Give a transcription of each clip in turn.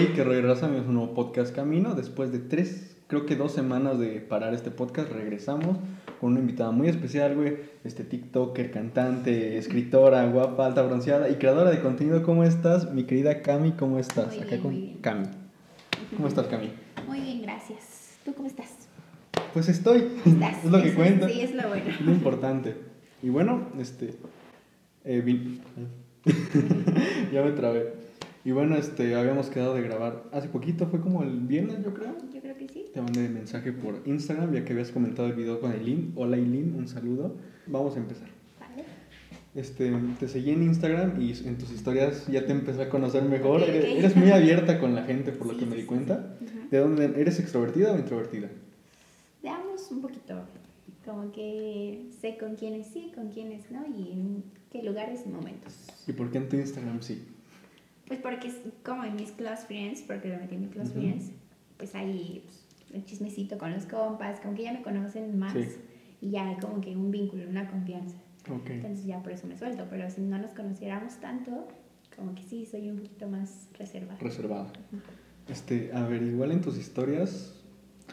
Hey, que regresamos a un nuevo podcast Camino. Después de tres, creo que dos semanas de parar este podcast, regresamos con una invitada muy especial, güey. Este TikToker, cantante, escritora, guapa, alta bronceada y creadora de contenido. ¿Cómo estás, mi querida Cami? ¿Cómo estás? Muy Acá bien, con muy bien. Cami. ¿Cómo estás, Cami? Muy bien, gracias. ¿Tú cómo estás? Pues estoy. ¿Estás? es lo que cuenta. Sí, es lo bueno. Es lo importante. Y bueno, este. eh, vin- ya me trabé. Y bueno, este, habíamos quedado de grabar hace poquito, fue como el viernes, yo creo. Yo creo que sí. Te mandé mensaje por Instagram, ya que habías comentado el video con Eileen. Hola Eileen, un saludo. Vamos a empezar. Vale. Este, te seguí en Instagram y en tus historias ya te empecé a conocer mejor. Eres, muy abierta con la gente, por lo Sí, que me di sí, cuenta. ¿De dónde eres extrovertida o introvertida? Veamos un poquito. Como que sé con quiénes sí, con quiénes no y en qué lugares y momentos. ¿Y por qué en tu Instagram sí? Pues porque es como en mis close friends, porque lo metí en mis close Ujú. friends, pues ahí pues, el chismecito con los compas, como que ya me conocen más Sí. y ya hay como que un vínculo, una confianza. Ok. Entonces ya por eso me suelto, pero si no nos conociéramos tanto, como que sí, soy un poquito más reservada. Reservada. Este, a ver, igual en tus historias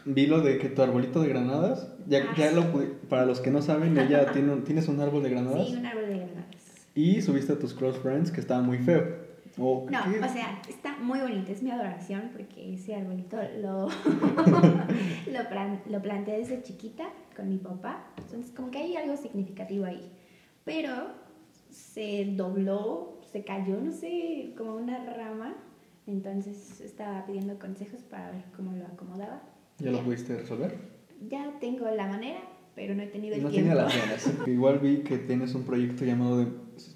vi lo de que tu arbolito de granadas, ya, Ah, ya sí. lo para los que no saben, ella tiene un- tienes un árbol de granadas Sí, un árbol de granadas. y subiste a tus close friends que estaba muy feo. ¿O No, qué? o sea, está muy bonito, es mi adoración porque ese arbolito lo, lo, plan- lo planteé desde chiquita con mi papá, entonces como que hay algo significativo ahí, pero se dobló, se cayó, no sé, como una rama, entonces estaba pidiendo consejos para ver cómo lo acomodaba. ¿Ya lo pudiste resolver? Ya tengo la manera, pero no he tenido el No tiempo. tenía las ganas. Igual vi que tienes un proyecto llamado de,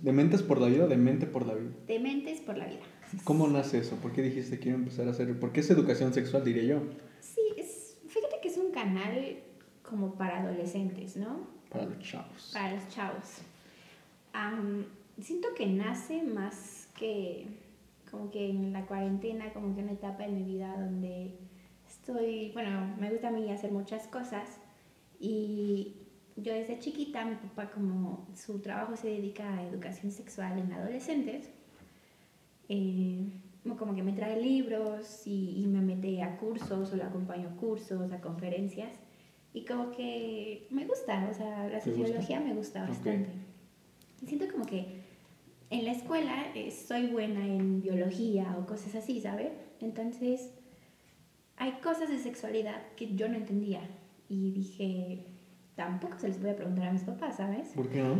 de Mentes por la Vida o de Mente por la Vida. Dementes por la vida. ¿Cómo nace eso? ¿Por qué dijiste quiero empezar a hacer? ¿Por qué es educación sexual, diría yo? Sí, es, fíjate que es un canal como para adolescentes, ¿no? Para los chavos. Para los chavos. Siento que nace más que como que en la cuarentena, como que una etapa en mi vida donde estoy, bueno, me gusta a mí hacer muchas cosas y yo desde chiquita, mi papá como su trabajo se dedica a educación sexual en adolescentes, eh, como que me trae libros y, y me mete a cursos o lo acompaño a cursos, a conferencias y como que me gusta, o sea, la ¿Te gusta? sociología me gusta bastante. Siento como que en la escuela eh, soy buena en biología o cosas así, ¿sabes? Entonces hay cosas de sexualidad que yo no entendía y dije, tampoco se les voy a preguntar a mis papás, ¿sabes? ¿Por qué no?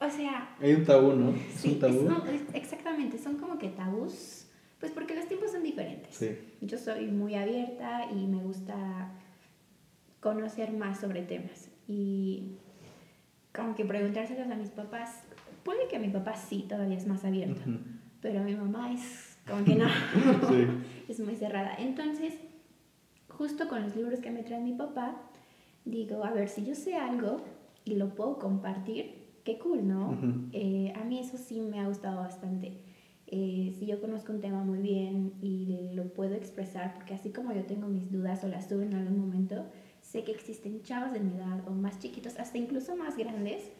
O sea, Hay un tabú, ¿no? Es sí, un tabú. es- no, es- exactamente, son como que tabús, pues porque los tiempos son diferentes. Sí. Yo soy muy abierta y me gusta conocer más sobre temas. Y como que preguntárselos a mis papás, puede que mi papá sí todavía es más abierto, Ujú. pero mi mamá es como que no, Sí. es muy cerrada. Entonces, justo con los libros que me trae mi papá, digo, a ver, si yo sé algo y lo puedo compartir, qué cool, ¿no? Ujú. Eh, a mí eso sí me ha gustado bastante. Eh, si yo conozco un tema muy bien y lo puedo expresar, porque así como yo tengo mis dudas o las tuve en algún momento, sé que existen chavos de mi edad o más chiquitos, hasta incluso más grandes,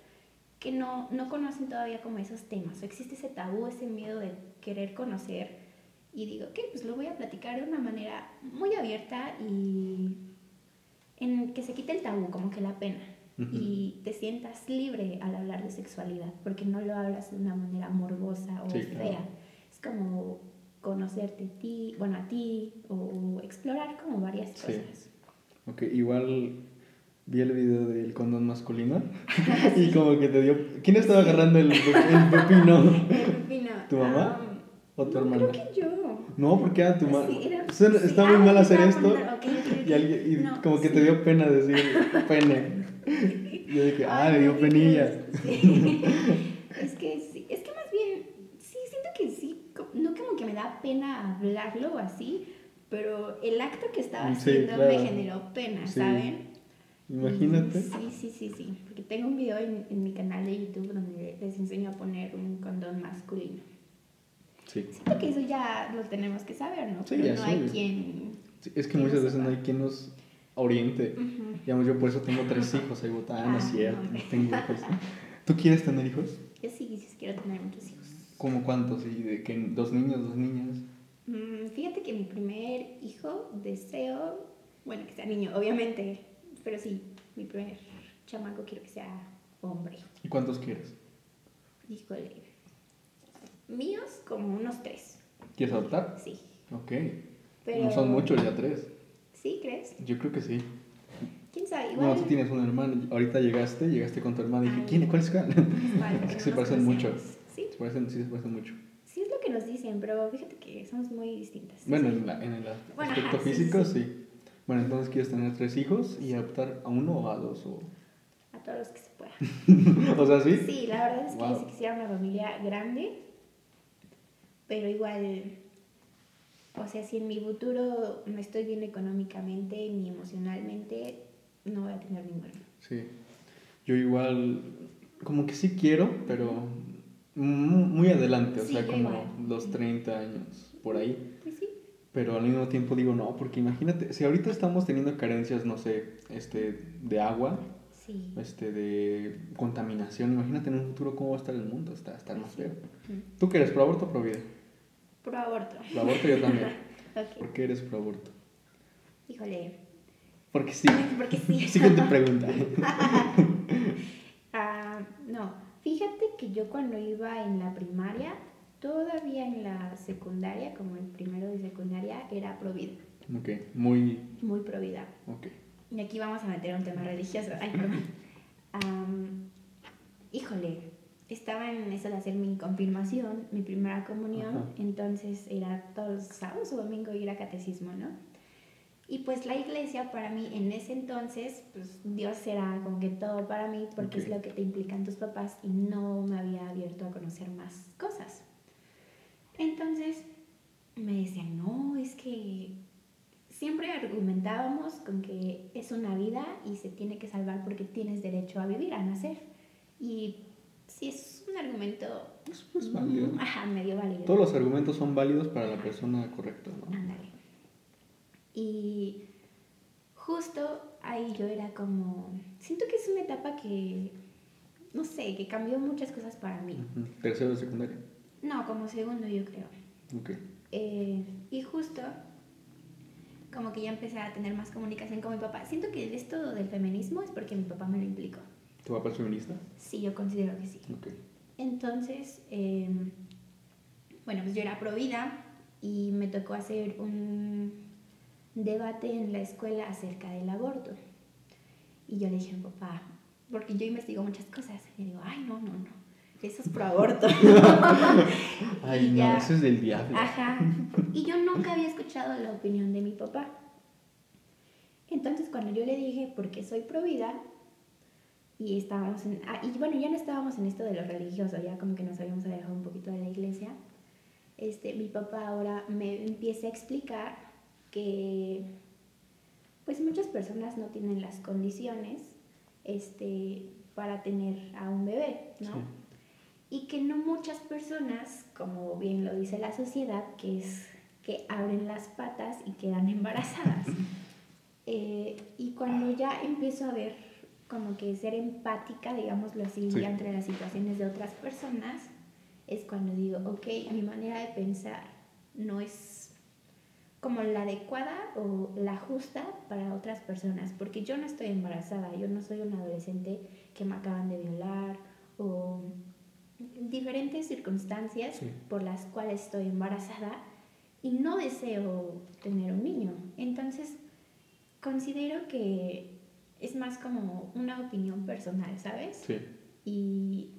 que no, no conocen todavía como esos temas. O existe ese tabú, ese miedo de querer conocer. Y digo, ok, pues lo voy a platicar de una manera muy abierta y en que se quite el tabú, como que la pena. Ujú. Y te sientas libre al hablar de sexualidad, porque no lo hablas de una manera morbosa o Sí, fea. claro. Es como conocerte a ti, bueno, a ti, o explorar como varias Sí. cosas. Ok, igual vi el video del condón masculino y como que te dio... ¿Quién estaba agarrando el, el pepino? Pepino, ¿Tu mamá am, ¿O tu no, hermana? creo que yo. No, porque era tu mamá. Sí, era- Suena- sí, Está muy ah, mal hacer esto y, alguien, y No, como que te dio pena decir pene. Yo dije, ah, le dio penilla. es que sí, es que más bien, sí, siento que sí, no como que me da pena hablarlo o así, pero el acto que estaba haciendo claro. me generó pena. ¿saben? Imagínate. Sí, sí, sí, sí, porque tengo un video en, en mi canal de YouTube donde les enseño a poner un condón masculino. Sí. Siento que eso ya lo tenemos que saber, ¿no? Sí, Pero ya no sí. hay quien... Sí, Es que no muchas veces no hay quien nos oriente. Ujú. Digamos, yo por eso tengo tres hijos. Ahí botan, no es Ah, cierto, ok. no tengo hijos. ¿Tú quieres tener hijos? Yo sí, sí quiero tener muchos hijos. ¿Cómo cuántos? ¿Y de que dos niños, dos niñas? Mm, fíjate que mi primer hijo deseo, bueno, que sea niño, obviamente, pero sí, mi primer chamaco quiero que sea hombre. ¿Y cuántos quieres? Híjole. Míos, como unos tres. ¿Quieres adoptar? Sí. Ok. Pero... No son muchos ya tres. ¿Sí, crees? Yo creo que sí. ¿Quién sabe? Igual... No, tú tienes un hermano. Ahorita llegaste, llegaste con tu hermano y dije, Ay. ¿quién? ¿Cuál es cuál? Vale, Es que se parecen mucho. Sí, Se parecen, sí, se parecen mucho. sí es lo que nos dicen, pero fíjate que somos muy distintas. Bueno, Sí. en, la- en el Bueno, aspecto ajá, sí, físico, sí. sí. Bueno, entonces quieres tener tres hijos y adoptar a uno o a dos. O, A todos los que se pueda. o sea, sí. Sí, la verdad es que Wow. sí quisiera una familia grande, pero igual, o sea, si en mi futuro no estoy bien económicamente ni emocionalmente, no voy a tener ninguno. Sí. Yo igual, como que sí quiero, pero mu- muy adelante, o Sí, sea, como igual. los 30 años, por ahí. Pues sí, Pero al mismo tiempo digo, no, porque imagínate, si ahorita estamos teniendo carencias, no sé, este, de agua, sí. este, de contaminación, imagínate en un futuro cómo va a estar el mundo, está, está más feo. ¿Tú qué eres, pro aborto o pro vida? Pro aborto. Pro aborto yo también. Ok, ¿Por qué eres pro aborto? híjole. Porque sí. Porque sí. Tu pregunta. Ah, no, fíjate que yo cuando iba en la primaria, todavía en la secundaria, como el primero de secundaria, era pro vida, Ok, muy... muy pro vida. Ok. Y aquí vamos a meter un tema religioso. Ay, perdón. Híjole, estaba en eso de hacer mi confirmación, mi primera comunión, Ajá. entonces era todos los sábados o domingo ir a catecismo, ¿no? Y pues la iglesia para mí en ese entonces, pues Dios era como que todo para mí porque es lo que te implican tus papás y no me había abierto a conocer más cosas. Entonces me decían, no, es que siempre argumentábamos con que es una vida y se tiene que salvar porque tienes derecho a vivir, a nacer. Y sí es un argumento Es pues, válido. ajá, medio válido. Todos los argumentos son válidos para la persona correcta, ¿no? Ándale. Y justo ahí yo era como, siento que es una etapa que, no sé, que cambió muchas cosas para mí. Tercero de secundaria. No, como segundo yo creo. Ok. Eh, y justo como que ya empecé a tener más comunicación con mi papá. Siento que esto del feminismo es porque mi papá me lo implicó. ¿Tu papá es feminista? Sí, yo considero que sí. Ok. Entonces, eh, bueno, pues yo era pro vida y me tocó hacer un debate en la escuela acerca del aborto. Y yo le dije a mi papá, porque yo investigo muchas cosas, y le digo, ay, no, no, no, eso es pro aborto. Ay, no, ya. eso es del diablo. Ajá. Y yo nunca había escuchado la opinión de mi papá. Entonces, cuando yo le dije, porque soy pro vida, y estábamos en. ah, y bueno, ya no estábamos en esto de lo religioso, ya como que nos habíamos alejado un poquito de la iglesia. Este, mi papá ahora me empieza a explicar que, pues, muchas personas no tienen las condiciones este, para tener a un bebé, ¿no? Sí. Y que no muchas personas, como bien lo dice la sociedad, que es que abren las patas y quedan embarazadas. Eh, y cuando ya empiezo a ver como que ser empática, digámoslo así, Sí. ya entre las situaciones de otras personas, es cuando digo, ok, mi manera de pensar no es como la adecuada o la justa para otras personas, porque yo no estoy embarazada, yo no soy una adolescente que me acaban de violar o diferentes circunstancias Sí. por las cuales estoy embarazada y no deseo tener un niño. Entonces, considero que es más como una opinión personal, ¿sabes? Sí. Y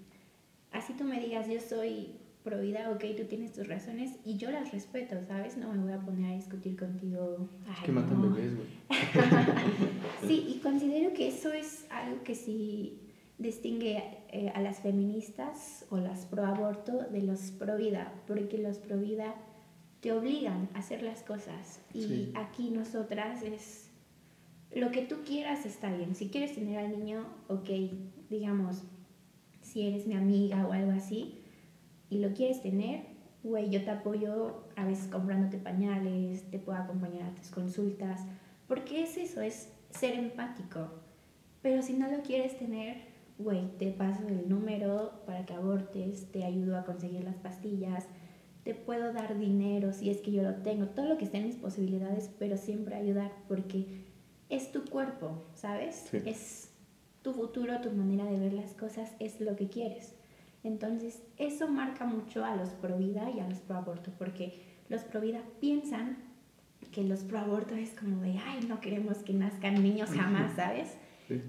así tú me digas, yo soy pro vida, ok, tú tienes tus razones y yo las respeto, ¿sabes? No me voy a poner a discutir contigo. Es "Ay, que matan no". bebés, güey. Sí, y considero que eso es algo que sí distingue eh, a las feministas o las pro aborto de los pro vida, porque los pro vida te obligan a hacer las cosas y Sí. aquí nosotras es lo que tú quieras está bien. Si quieres tener al niño, ok, digamos, si eres mi amiga o algo así y lo quieres tener, güey, yo te apoyo a veces comprándote pañales, te puedo acompañar a tus consultas, porque es eso, es ser empático. Pero si no lo quieres tener, güey, te paso el número para que abortes, te ayudo a conseguir las pastillas, te puedo dar dinero si es que yo lo tengo, todo lo que esté en mis posibilidades, pero siempre ayudar porque es tu cuerpo, ¿sabes? Es tu futuro, tu manera de ver las cosas, es lo que quieres. Entonces, eso marca mucho a los pro vida y a los pro aborto, porque los pro vida piensan que los pro aborto es como de, ay, no queremos que nazcan niños jamás, ¿sabes?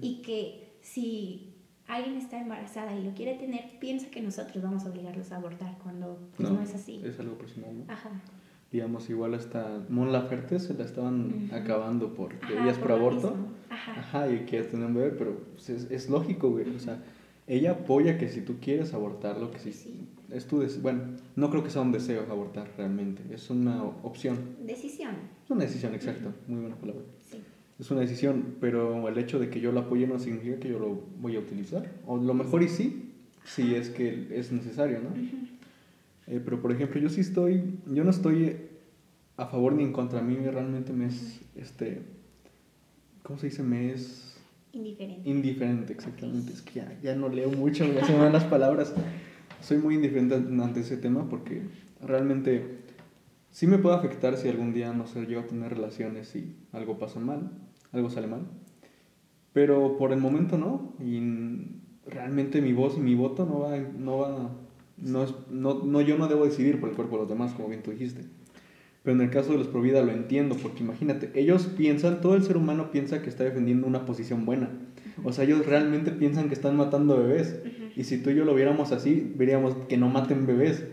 Y que si alguien está embarazada y lo quiere tener, piensa que nosotros vamos a obligarlos a abortar cuando pues, no, es así. Es algo personal, ¿no? Ajá. Digamos, igual hasta Mon Laferte se la estaban acabando porque ella es pro aborto. Ajá. Ajá, y quiere tener un bebé, pero pues, es, es, lógico, güey. O sea, ella apoya que si tú quieres abortarlo, que si sí. es tu bueno, no creo que sea un deseo abortar realmente, es una opción. Decisión. Es una decisión, exacto, muy buena palabra. Es una decisión, pero el hecho de que yo la apoye no significa que yo lo voy a utilizar. O lo mejor y sí, si es que es necesario, ¿no? Eh, pero por ejemplo, yo sí estoy, yo no estoy a favor ni en contra. A mí realmente me es, este, ¿cómo se dice? Me es Indiferente. Indiferente, exactamente. Es que ya, ya no leo mucho, ya se me van las palabras. Soy muy indiferente ante ese tema porque realmente sí me puede afectar si algún día, no sé, llego a tener relaciones y algo pasa mal, algo sale mal. Pero por el momento no. Y realmente mi voz y mi voto no va, no va, no, es, no, no yo no debo decidir por el cuerpo de los demás, como bien tú dijiste. Pero en el caso de los Provida lo entiendo, porque imagínate, ellos piensan, todo el ser humano piensa que está defendiendo una posición buena. O sea, ellos realmente piensan que están matando bebés. Y si tú y yo lo viéramos así, veríamos que no maten bebés.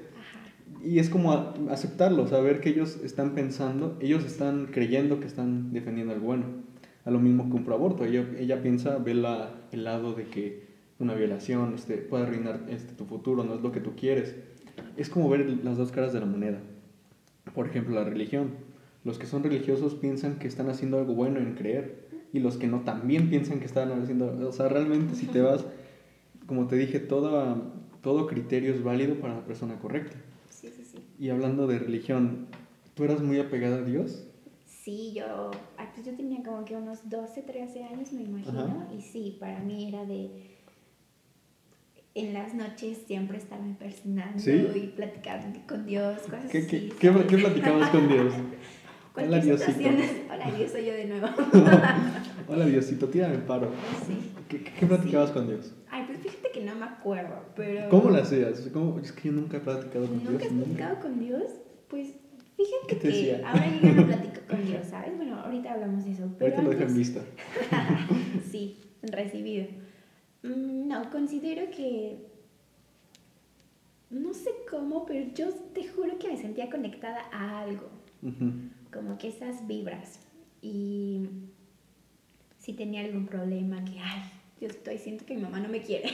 Y es como aceptarlo, saber que ellos están pensando, ellos están creyendo que están defendiendo algo bueno. A lo mismo que un proaborto. Ella, ella piensa, ve la, el lado de que una violación este, puede arruinar este, tu futuro, no es lo que tú quieres. Es como ver las dos caras de la moneda por ejemplo, la religión. Los que son religiosos piensan que están haciendo algo bueno en creer y los que no también piensan que están haciendo... O sea, realmente si te vas, como te dije, todo, todo criterio es válido para la persona correcta. Sí, sí, sí. Y hablando de religión, ¿tú eras muy apegada a Dios? Sí, yo, pues yo tenía como que unos 12, 13 años, me imagino, y sí, para mí era de en las noches siempre estarme personando y platicando con Dios, cosas ¿Qué, así. ¿qué, ¿qué, platicabas con Dios? Hola Diosito. Hola Dios, soy yo de nuevo. Hola Diosito, tírame paro. Sí. ¿Qué, qué platicabas con Dios? Ay, pues fíjate que no me acuerdo, pero... ¿Cómo lo hacías? ¿Cómo? Es que yo nunca he platicado con ¿Nunca Dios. ¿Nunca has platicado con Dios? Pues fíjate que decía? ahora yo no platico con Dios, ¿sabes? Bueno, ahorita hablamos de eso. Pero ahorita lo dejo en vista. sí, recibido. Mm, no, considero que no sé cómo, pero yo te juro que me sentía conectada a algo. Como que esas vibras. Y si tenía algún problema, que, ay, yo estoy, siento que mi mamá no me quiere.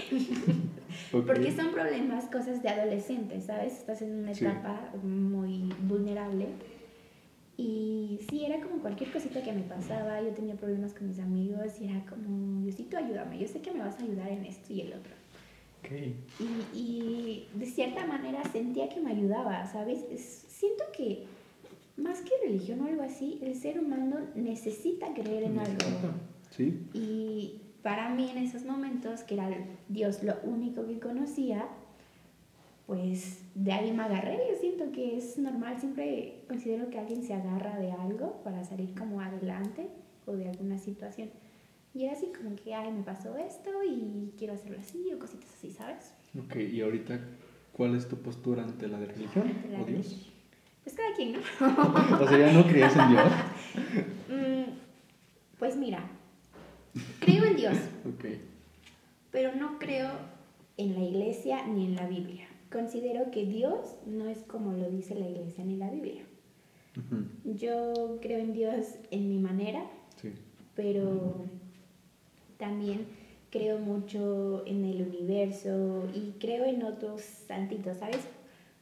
Porque son problemas, cosas de adolescentes, ¿sabes? Estás en una etapa muy vulnerable. Y sí, era como cualquier cosita que me pasaba. Yo tenía problemas con mis amigos y era como, Diosito, ayúdame. Yo sé que me vas a ayudar en esto y el otro. Y, y, de cierta manera sentía que me ayudaba, ¿sabes? siento que más que religión o algo así, el ser humano necesita creer en algo. Sí. Y para mí en esos momentos, que era Dios lo único que conocía, pues de ahí me agarré. Yo siento que es normal, siempre considero que alguien se agarra de algo para salir como adelante o de alguna situación. Y era así como que, ay, me pasó esto y quiero hacerlo así o cositas así, ¿sabes? Ok, y ahorita, ¿cuál es tu postura ante la de religión o Dios? Pues cada quien, ¿no? o sea, ¿ya no crees en Dios? Mm, pues mira, creo en Dios. Pero no creo en la iglesia ni en la Biblia. Considero que Dios no es como lo dice la iglesia ni la Biblia. Yo creo en Dios en mi manera, sí. pero también creo mucho en el universo y creo en otros santitos, ¿sabes?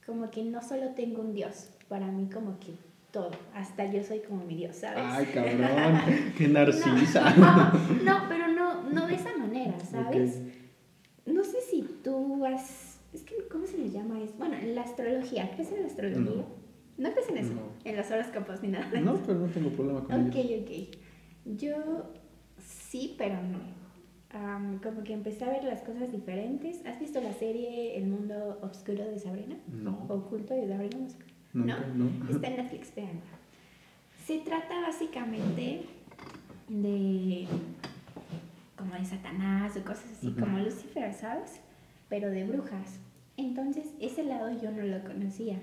Como que no solo tengo un Dios, para mí como que todo, hasta yo soy como mi Dios, ¿sabes? Ay, cabrón, qué narcisa. No, pero no, no de esa manera, ¿sabes? No sé si tú has, es que, ¿cómo se le llama eso? Bueno, en la astrología, ¿crees en la astrología? No, crees en eso, en las horas capas ni nada. No, pero no tengo problema con eso. Ok, ok. Yo sí, pero no. como que empecé a ver las cosas diferentes. ¿Has visto la serie El Mundo Obscuro de Sabrina. No. Oculto de Sabrina. No sé. Nunca, no. Está en Netflix, veanla. Se trata básicamente de como de Satanás o cosas así, como Lucifer, ¿sabes? Pero de brujas. Entonces, ese lado yo no lo conocía.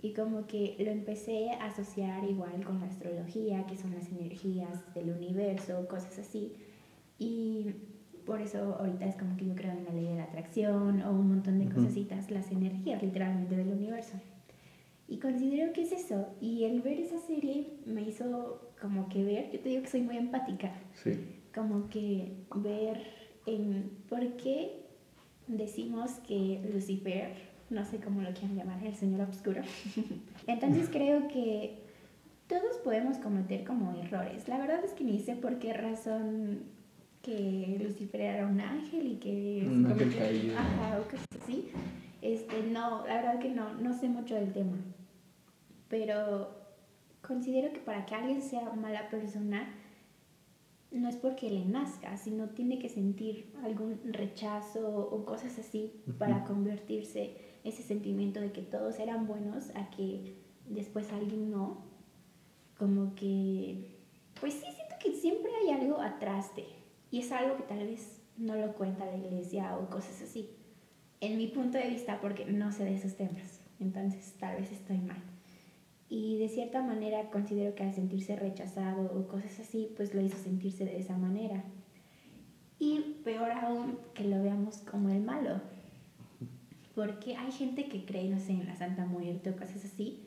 Y como que lo empecé a asociar igual con la astrología, que son las energías del universo, cosas así. Y por eso ahorita es como que yo creo en la ley de la atracción o un montón de Ujú. cosasitas, las energías literalmente del universo. Y considero que es eso. Y el ver esa serie me hizo como que ver, yo te digo que soy muy empática, Sí. como que ver en por qué decimos que Lucifer, no sé cómo lo quieran llamar, el señor oscuro. Entonces creo que todos podemos cometer como errores. La verdad es que ni sé por qué razón que Lucifer era un ángel y que Un ángel caído. Ajá, o cosas así. Este, no, la verdad que no, no sé mucho del tema. Pero considero que para que alguien sea mala persona, no es porque le nazca, sino tiene que sentir algún rechazo o cosas así para convertirse ese sentimiento de que todos eran buenos a que después alguien no. Como que, pues sí, siento que siempre hay algo atrás de, y es algo que tal vez no lo cuenta la iglesia o cosas así. En mi punto de vista, porque no sé de esos temas, entonces tal vez estoy mal. Y de cierta manera considero que al sentirse rechazado o cosas así, pues lo hizo sentirse de esa manera. Y peor aún que lo veamos como el malo. Porque hay gente que cree, no sé, en la Santa Muerte o cosas así,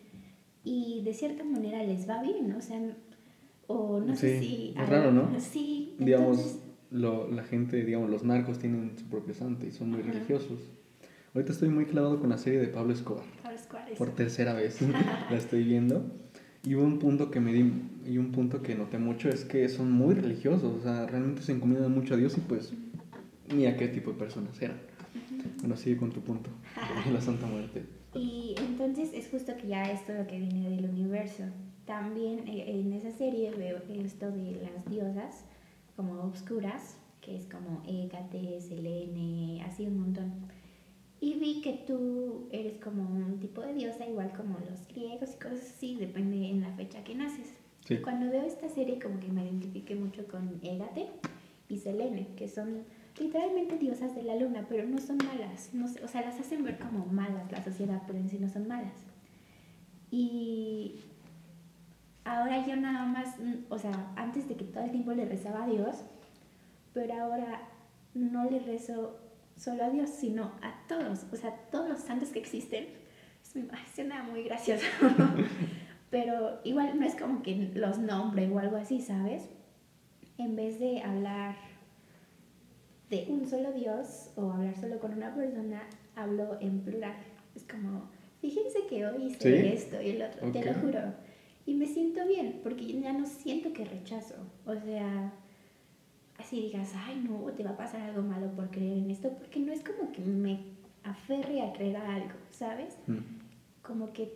y de cierta manera les va bien, ¿no? O sea, o no sé Sí, si... es raro, ¿no? Sí, Digamos, entonces- lo, la gente, digamos, los narcos tienen su propio santo y son muy Ajá. religiosos. Ahorita estoy muy clavado con la serie de Pablo Escobar. Es- Por tercera vez la estoy viendo. Y un punto que me di, y un punto que noté mucho es que son muy religiosos, o sea, realmente se encomiendan mucho a Dios y pues ni a qué tipo de personas eran. Bueno, sigue con tu punto, la Santa Muerte. Y entonces es justo que ya esto lo que viene del universo. También eh, en esa serie veo esto de las diosas como obscuras, que es como Hécate, Selene, así un montón. Y vi que tú eres como un tipo de diosa, igual como los griegos y cosas así, depende en la fecha que naces. Sí. Cuando veo esta serie como que me identifiqué mucho con Égate y Selene, que son literalmente diosas de la luna, pero no son malas. No o sea, las hacen ver como malas la sociedad, pero en sí no son malas. Y ahora yo nada más, mm, o sea, antes de que todo el tiempo le rezaba a Dios, pero ahora no le rezo solo a Dios, sino a todos, o sea, todos los santos que existen. Es ay, suena muy gracioso, pero igual no es como que los nombre o algo así, ¿sabes? En vez de hablar de un solo Dios o hablar solo con una persona, hablo en plural. Es como, fíjense que hoy hice ¿Sí? esto y el otro, te lo juro. Y me siento bien, porque ya no siento que rechazo. O sea, así digas, ay no, te va a pasar algo malo por creer en esto, porque no es como que me aferre a creer a algo, ¿sabes? Mm. Como que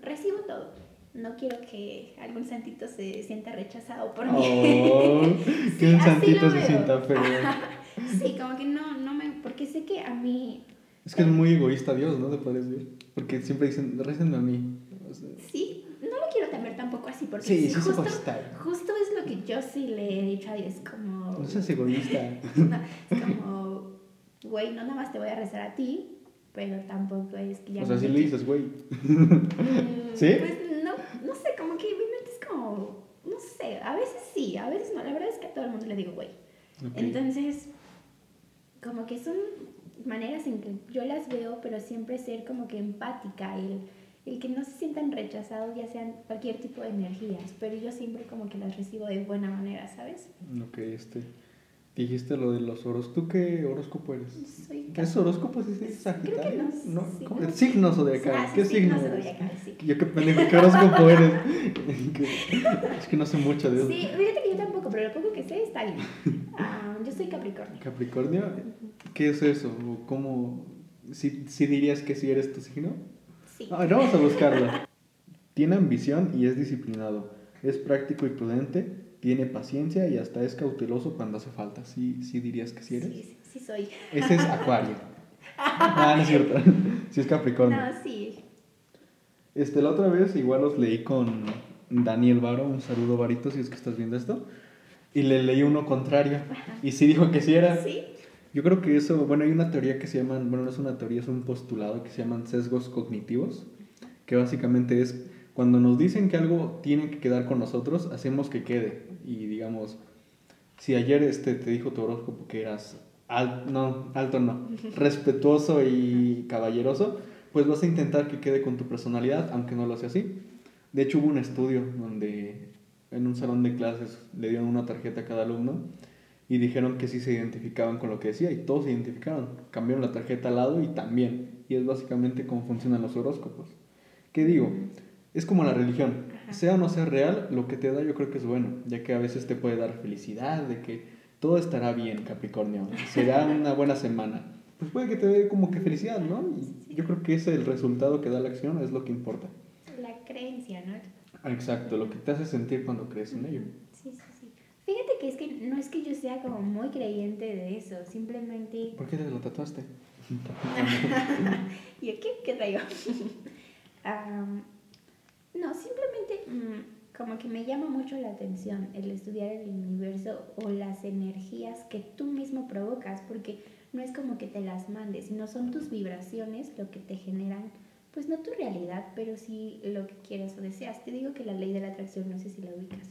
recibo todo. No quiero que algún santito se sienta rechazado por mí. Oh, Sí, que un santito se sienta feo. Sí, como que no, no me. Porque sé que a mí. Es que es muy egoísta Dios, ¿no? Te puedes ver. Porque siempre dicen, récenme a mí. O sea, Sí, no lo quiero tener tampoco así, porque sí, sí, justo, justo que yo sí le he dicho a Dios, como. No seas egoísta. No, es como, güey, no nada más te voy a rezar a ti, pero tampoco es que ya. O sea, sí le dices, güey. Mm, ¿Sí? Pues no, no sé, como que mi mente es como. No sé, a veces sí, a veces no. La verdad es que a todo el mundo le digo, güey. Ok. Entonces, como que son maneras en que yo las veo, pero siempre ser como que empática, el, el que no se sientan rechazados, ya sean cualquier tipo de energías, pero yo siempre como que las recibo de buena manera, ¿sabes? Ok, este. Dijiste lo de los horóscopos. ¿Tú qué horóscopo eres? Soy ¿Qué es horóscopo? ¿Sí, sí, Creo que Sagitario? no, sí, ¿Cómo? no. Signo zodiacal. Ah, ¿Qué signo no eres? zodiacal, sí. Yo qué pendejo, ¿qué horóscopo eres? es que no sé mucho de eso. Sí, fíjate que yo tampoco, pero lo poco que sé está bien. Ah, yo soy Capricornio. Capricornio, ¿qué es eso? ¿O ¿Cómo? ¿Sí, sí dirías que sí eres tu signo? Sí. A ver, vamos a buscarlo. Tiene ambición y es disciplinado. Es práctico y prudente. Tiene paciencia y hasta es cauteloso cuando hace falta. ¿Sí, sí dirías que sí eres? Sí, sí, sí soy. Ese es Acuario. ah, no es cierto. sí es Capricornio. No, sí. Este, la otra vez igual los leí con Daniel Varo, un saludo Varito si es que estás viendo esto, y le leí uno contrario, y sí dijo que sí era. Sí. Yo creo que eso, bueno, hay una teoría que se llaman, bueno, no es una teoría, es un postulado que se llaman sesgos cognitivos, que básicamente es cuando nos dicen que algo tiene que quedar con nosotros, hacemos que quede. Y digamos, si ayer este te dijo tu horóscopo que eras al, no, alto no, respetuoso y caballeroso, pues vas a intentar que quede con tu personalidad, aunque no lo sea así. De hecho, hubo un estudio donde en un salón de clases le dieron una tarjeta a cada alumno y dijeron que sí se identificaban con lo que decía y todos se identificaron. Cambiaron la tarjeta al lado y también. Y es básicamente cómo funcionan los horóscopos. ¿Qué digo? Es como la religión. Sea o no sea real, lo que te da yo creo que es bueno, ya que a veces te puede dar felicidad, de que todo estará bien, Capricornio. Será una buena semana. Pues puede que te dé como que felicidad, ¿no? Y yo creo que ese el resultado que da la acción es lo que importa. La creencia, ¿no? Exacto, lo que te hace sentir cuando crees en ello. Sí, sí, sí. Fíjate que es que no es que yo sea como muy creyente de eso, simplemente... ¿Por qué te lo tatuaste? ¿Y qué? ¿Qué traigo? Am, no, simplemente mm, como que me llama mucho la atención el estudiar el universo o las energías que tú mismo provocas, porque no es como que te las mandes, sino son tus vibraciones lo que te generan, pues no tu realidad, pero sí lo que quieres o deseas. Te digo que la ley de la atracción, no sé si la ubicas.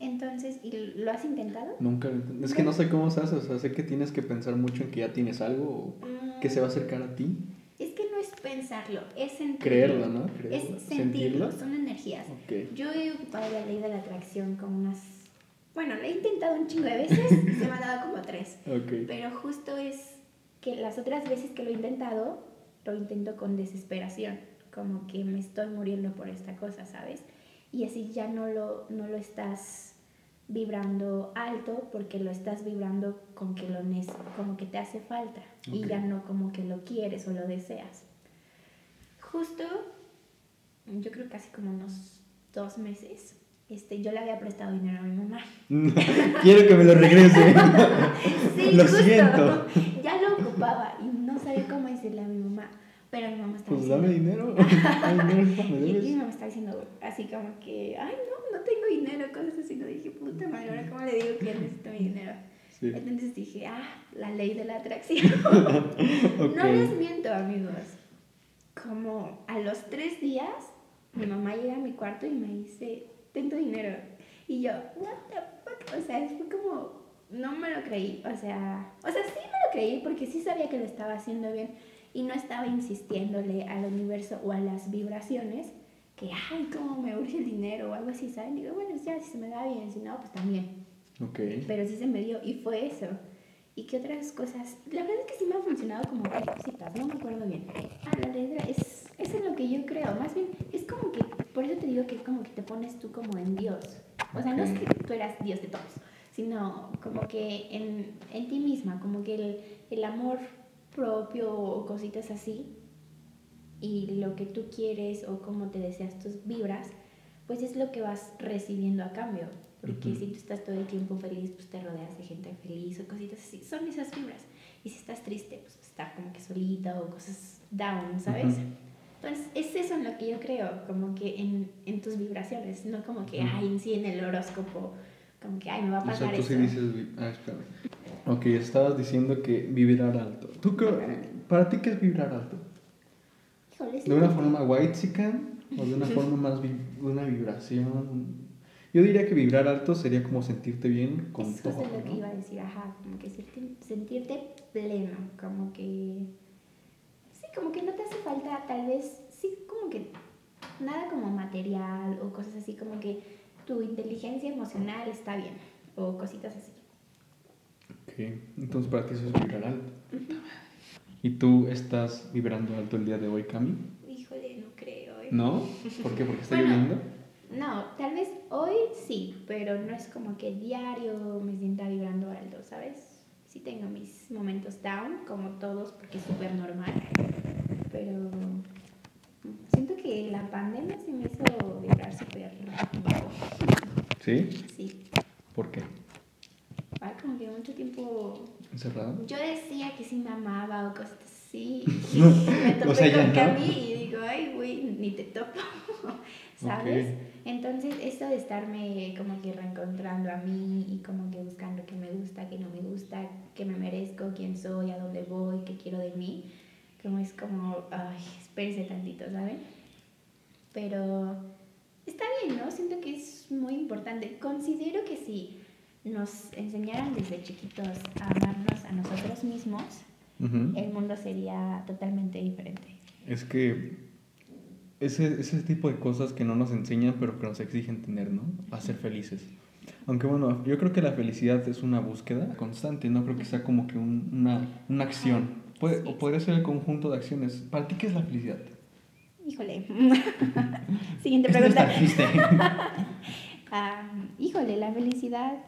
Entonces, ¿y ¿lo has intentado? Nunca. Es que no sé cómo se hace, o sea, sé que tienes que pensar mucho en que ya tienes algo o que se va a acercar a ti. Es que no es pensarlo, es sentirlo. Creerlo, ¿no? Creerlo. Es sentirlo, son energías. Ok. Yo he ocupado la ley de la atracción como unas... Bueno, la he intentado un chingo de veces, se me ha dado como tres. Ok. Pero justo es que las otras veces que lo he intentado, lo intento con desesperación, como que me estoy muriendo por esta cosa, ¿sabes? Y así ya no lo, no lo estás vibrando alto porque lo estás vibrando con que lo como que te hace falta y Ok. ya no como que lo quieres o lo deseas. Justo, yo creo hace como unos dos meses, este, yo le había prestado dinero a mi mamá. Quiero que me lo regrese. Sí, Lo justo. siento. Ya lo ocupaba y no sabía cómo decirle a mi mamá. Pero mi mamá estaba Pues diciendo. dinero. Dame dinero, Y, mi mamá estaba diciendo así como que, ay, no, no tengo dinero, cosas así. No dije, puta madre, ahora cómo le digo que necesito mi dinero. Sí. Entonces dije, ah, la ley de la atracción. Ok. No les miento, amigos. Como a los tres días, mi mamá llega a mi cuarto y me dice, ten tu dinero. Y yo, what the fuck? O sea, fue como, no me lo creí. O sea, o sea, sí me lo creí porque sí sabía que lo estaba haciendo bien y no estaba insistiéndole al universo o a las vibraciones que, ay, cómo me urge el dinero o algo así, ¿saben? Digo, bueno, ya, si se me da bien, si no, pues también. Ok. Pero sí se me dio y fue eso. ¿Y qué otras cosas? La verdad es que sí me han funcionado como tres cositas, no me acuerdo bien. Ah, la letra es, es en lo que yo creo. Más bien, es como que, por eso te digo que es como que te pones tú como en Dios. O sea, no es que tú eras Dios de todos, sino como que en, en ti misma, como que el, el amor propio o cositas así y lo que tú quieres o cómo te deseas tus vibras, pues es lo que vas recibiendo a cambio. Porque Ujú. si tú estás todo el tiempo feliz, pues te rodeas de gente feliz o cositas así. Son esas vibras. Y si estás triste, pues estar como que solita o cosas down, ¿sabes? Ujú. Entonces, es eso en lo que yo creo, como que en, en tus vibraciones, no como que, Ujú. ay, en sí en el horóscopo, como que, ay, me va a O sea, pasar tú eso. sí dices. Ah, espérame. Ok, estabas diciendo que vibrar alto. ¿Tú qué, ¿Para ti qué es vibrar alto? ¿De una forma white o de una forma más vi- una vibración? Yo diría que vibrar alto sería como sentirte bien con es todo. justo lo que iba a decir, ajá, como que sentir- sentirte pleno, como que... Sí, como que no te hace falta, tal vez, sí, como que nada como material o cosas así, como que tu inteligencia emocional está bien, o cositas así. Entonces para ti eso es vibrar alto. ¿Y tú estás vibrando alto el día de hoy, Cami? Híjole, no creo. ¿eh? ¿No? ¿Por qué? ¿Porque está Bueno. lloviendo? No, tal vez hoy sí, pero no es como que diario me sienta vibrando alto, ¿sabes? Sí tengo mis momentos down, como todos, porque es súper normal, pero siento que la pandemia se me hizo vibrar súper bajo. ¿Sí? Sí, ¿Por qué? Como que mucho tiempo ¿Encerrado? Yo decía que sí me amaba o cosas así. Y me topé O sea, con no. Cami y digo, ay, güey, ni te topo. ¿Sabes? Ok. Entonces, esto de estarme como que reencontrando a mí y como que buscando qué me gusta, qué no me gusta, qué me merezco, quién soy, a dónde voy, qué quiero de mí, como es como, ay, espérense tantito, ¿saben? Pero está bien, ¿no? Siento que es muy importante. Considero que si nos enseñaran desde chiquitos a amarnos a nosotros mismos, Ujú. el mundo sería totalmente diferente. Es que ese, ese tipo de cosas que no nos enseñan, pero que nos exigen tener, ¿no? A ser felices. Aunque bueno, yo creo que la felicidad es una búsqueda constante, no creo que sea como que un- una, una acción. Puede, Sí. O podría ser el conjunto de acciones. ¿Para ti qué es la felicidad? Híjole. Siguiente no pregunta. triste. Ah, híjole, la felicidad.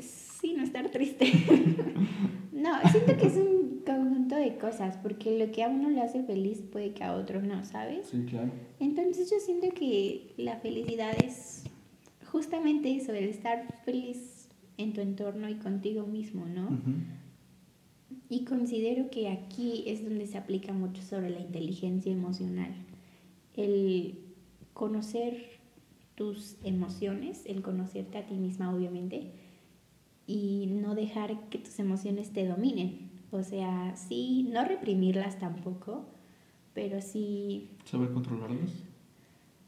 Sí, no estar triste. no, siento que es un conjunto de cosas, porque lo que a uno le hace feliz puede que a otro no, ¿sabes? Sí, claro. Entonces yo siento que la felicidad es justamente eso, el estar feliz en tu entorno y contigo mismo, ¿no? Y considero que aquí es donde se aplica mucho sobre la inteligencia emocional. El conocer tus emociones, el conocerte a ti misma obviamente, y no dejar que tus emociones te dominen. O sea, sí, no reprimirlas tampoco, pero sí ¿Saber controlarlos?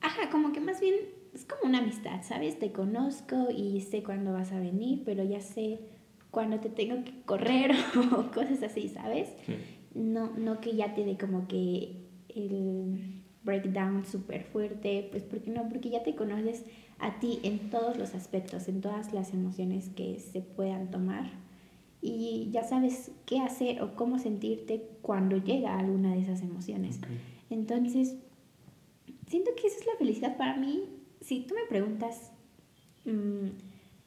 Ajá, como que más bien es como una amistad, ¿sabes? Te conozco y sé cuándo vas a venir, pero ya sé cuándo te tengo que correr o cosas así, ¿sabes? Sí. No, no que ya te dé como que el breakdown súper fuerte, pues porque no, porque ya te conoces a ti en todos los aspectos, en todas las emociones que se puedan tomar y ya sabes qué hacer o cómo sentirte cuando llega alguna de esas emociones. Entonces, siento que esa es la felicidad para mí. Si tú me preguntas mm,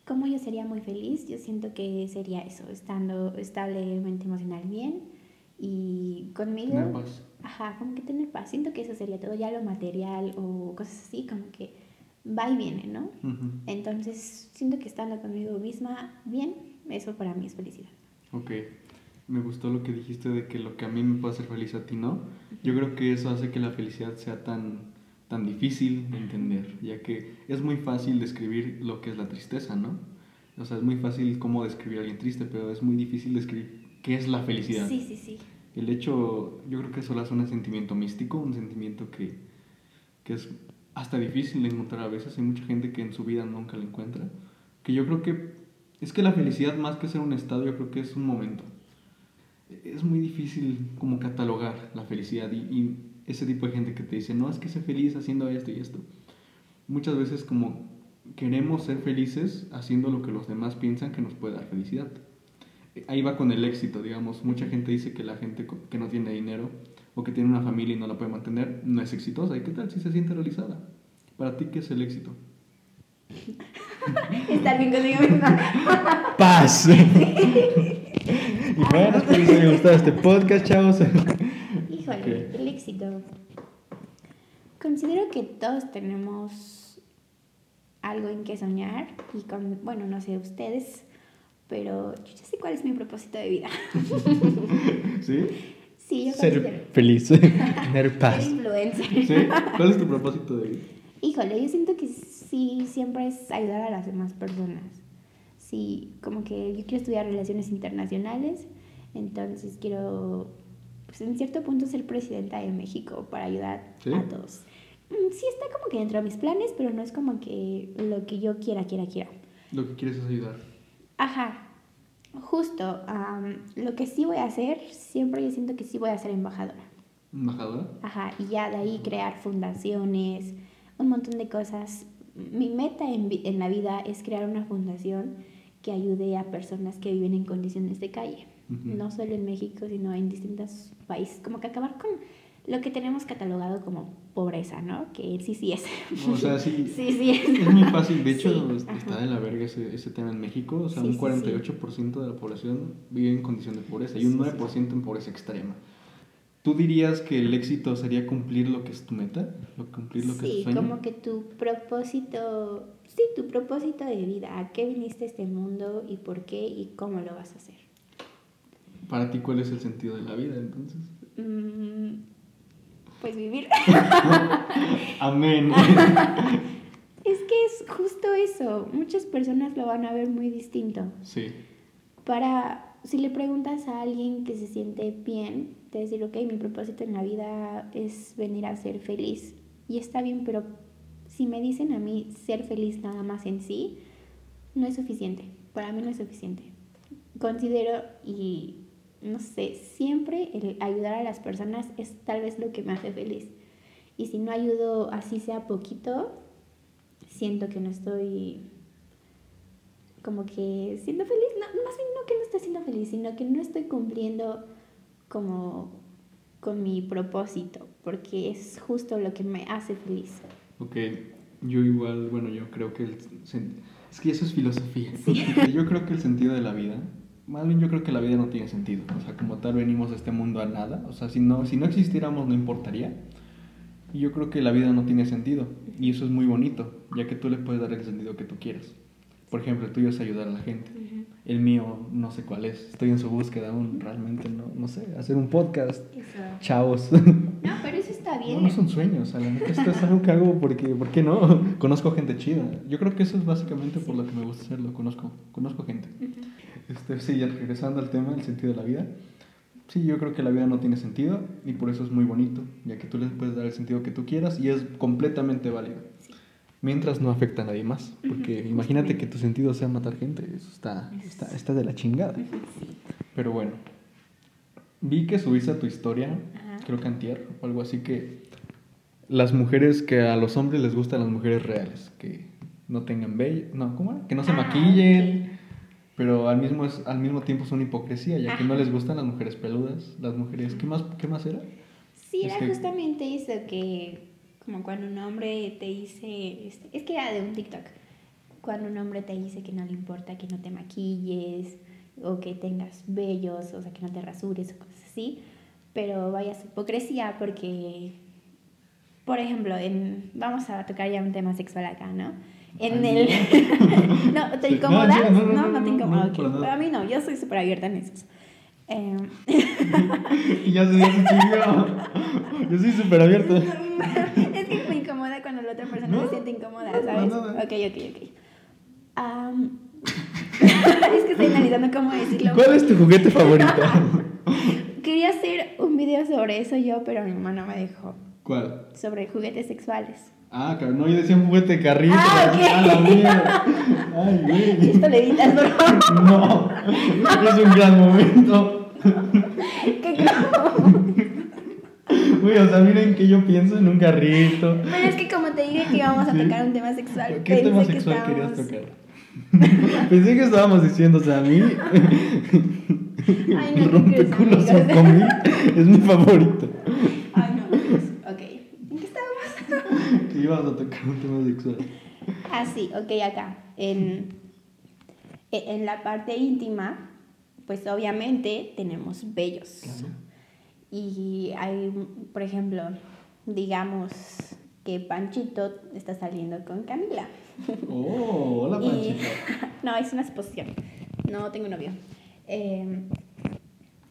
cómo yo sería muy feliz, yo siento que sería eso, estando establemente emocional bien y conmigo. Tener paz. Ajá, como que tener paz. Siento que eso sería todo, ya lo material o cosas así, como que va y viene, ¿no? Ujú. Entonces, siento que estando conmigo misma bien, eso para mí es felicidad. Ok, me gustó lo que dijiste de que lo que a mí me puede hacer feliz a ti no. Yo creo que eso hace que la felicidad sea tan, tan difícil de entender, ya que es muy fácil describir lo que es la tristeza, ¿no? O sea, es muy fácil cómo describir a alguien triste, pero es muy difícil describir qué es la felicidad. Sí, sí, sí. El hecho, yo creo que eso es un sentimiento místico, un sentimiento que, que es hasta difícil de encontrar a veces. Hay mucha gente que en su vida nunca lo encuentra. Que yo creo que es que la felicidad, más que ser un estado, yo creo que es un momento. Es muy difícil como catalogar la felicidad y, y ese tipo de gente que te dice, no, es que sé feliz haciendo esto y esto. Muchas veces como queremos ser felices haciendo lo que los demás piensan que nos puede dar felicidad ahí va con el éxito, digamos. Mucha gente dice que la gente que no tiene dinero o que tiene una familia y no la puede mantener no es exitosa. ¿Y qué tal si se siente realizada? Para ti, ¿qué es el éxito? Estar bien conmigo misma. ¡Paz! y bueno, espero que les haya gustado este podcast, chavos. Híjole, el éxito. Considero que todos tenemos algo en que soñar y con, bueno, no sé ustedes, pero yo ya sé cuál es mi propósito de vida. ¿Sí? Sí, yo considero. Ser feliz, tener Ser paz. influencer. ¿Sí? ¿Cuál es tu propósito de vida? Híjole, yo siento que sí, siempre es ayudar a las demás personas. Sí, como que yo quiero estudiar relaciones internacionales, entonces quiero, pues en cierto punto, ser presidenta de México para ayudar ¿Sí? a todos. Mm, Sí está como que dentro de mis planes, pero no es como que lo que yo quiera, quiera, quiera. Lo que quieres es ayudar. Ajá, justo. am, lo que sí voy a hacer, siempre yo siento que sí voy a ser embajadora. ¿Embajadora? Ajá, y ya de ahí crear fundaciones, un montón de cosas. Mi meta en, en la vida es crear una fundación que ayude a personas que viven en condiciones de calle, no solo en México, sino en distintos países, como que acabar con lo que tenemos catalogado como pobreza, ¿no? Que sí, sí es. O sea, sí. Sí, sí es. Es muy fácil, de hecho Sí, está de la verga ese, ese tema en México, o sea, Sí, un sí, 48% de la población vive en condición de pobreza y un Sí, sí, 9% en pobreza extrema. ¿Tú dirías que el éxito sería cumplir lo que es tu meta? ¿Lo, ¿Cumplir lo que es tu Sí, sueño? como que tu propósito, sí, tu propósito de vida, a qué viniste a este mundo y por qué y cómo lo vas a hacer. Para ti, ¿cuál es el sentido de la vida entonces? Mm, pues vivir. Amén. Es que es justo eso, muchas personas lo van a ver muy distinto. sí. Para, si le preguntas a alguien que se siente bien, te decir, ok, mi propósito en la vida es venir a ser feliz. Y está bien, pero si me dicen a mí ser feliz nada más en sí, no es suficiente. Para mí no es suficiente. Considero y no sé, siempre el ayudar a las personas es tal vez lo que me hace feliz. Y si no ayudo así sea poquito, siento que no estoy como que siendo feliz. No, más bien no que no esté siendo feliz, sino que no estoy cumpliendo como con mi propósito, porque es justo lo que me hace feliz. Ok, yo igual, bueno, yo creo que el... Es que eso es filosofía. Yo creo que el sentido de la vida, más bien yo creo que la vida no tiene sentido. O sea, como tal venimos a este mundo a nada. O sea, si no, si no existiéramos no importaría. Y yo creo que la vida no tiene sentido. Y eso es muy bonito, ya que tú le puedes dar el sentido que tú quieras. Por ejemplo, el tuyo es ayudar a la gente. El mío no sé cuál es. Estoy en su búsqueda aún, realmente no, no sé. Hacer un podcast. Eso. Chavos. No, pero eso está bien. No, no son sueños, a la neta esto es algo que hago porque, ¿por qué no? Conozco gente chida. Yo creo que eso es básicamente por lo que me gusta hacerlo, conozco, conozco gente. Este, sí, ya regresando al tema, el sentido de la vida. Sí, yo creo que la vida no tiene sentido y por eso es muy bonito, ya que tú le puedes dar el sentido que tú quieras y es completamente válido. Mientras no afecta a nadie más, porque imagínate que tu sentido sea matar gente, eso está, está, está de la chingada. Pero bueno, vi que subiste a tu historia, Ajá. creo que antier o algo así, que las mujeres, que a los hombres les gustan las mujeres reales, que no tengan vello, no, ¿cómo era? Que no se Ah, maquillen, pero al mismo, es, al mismo tiempo es una hipocresía, ya que no les gustan las mujeres peludas, las mujeres, ¿qué más, qué más era? Sí, Es era que- justamente eso que, como cuando un hombre te dice, este, es que era de un TikTok, cuando un hombre te dice que no le importa que no te maquilles o que tengas vellos, o sea, que no te rasures o cosas así, pero vaya su hipocresía porque, por ejemplo, en, vamos a tocar ya un tema sexual acá, ¿no? En Ay, el... no, ¿te Sí, no, incomodas? no, no, te no, incomoda. no, ok. para nada. Pero a mí no, yo soy súper abierta en esos. Em, y ya se. Yo soy súper abierto. es que me incomoda cuando la otra persona se siente incómoda, ¿sabes? Ok, ok, ok. Am, es que estoy analizando cómo decirlo. ¿Cuál es tu juguete favorito? Quería hacer un video sobre eso yo, pero mi mamá no me dejó. ¿Cuál? Sobre juguetes sexuales. Ah, cabrón, no, yo decía un juguete de carrito. Ah. Ah, la mierda. Ay, güey. Esto le editas, favor. No, es un gran momento. ¿Qué como? Güey, o sea, miren que yo pienso en un carrito. Pero es que como te dije que íbamos a Sí. tocar un tema sexual, ¿Qué tema que sexual querías estábamos- tocar? Pensé que estábamos diciendo, o sea, a mí. Ay, no, el ¿qué crees, rompeculos amigos? 5000 es mi favorito. Ay, no, pues, ok. ¿En qué estábamos? Que ibas a tocar un tema sexual. Ah, sí, ok, acá. En, e- en la parte íntima, pues obviamente tenemos vellos. Claro. Y hay, por ejemplo, digamos que Panchito está saliendo con Camila. Oh, hola, Y- Panchito. no, es una exposición. No tengo novio. Eh,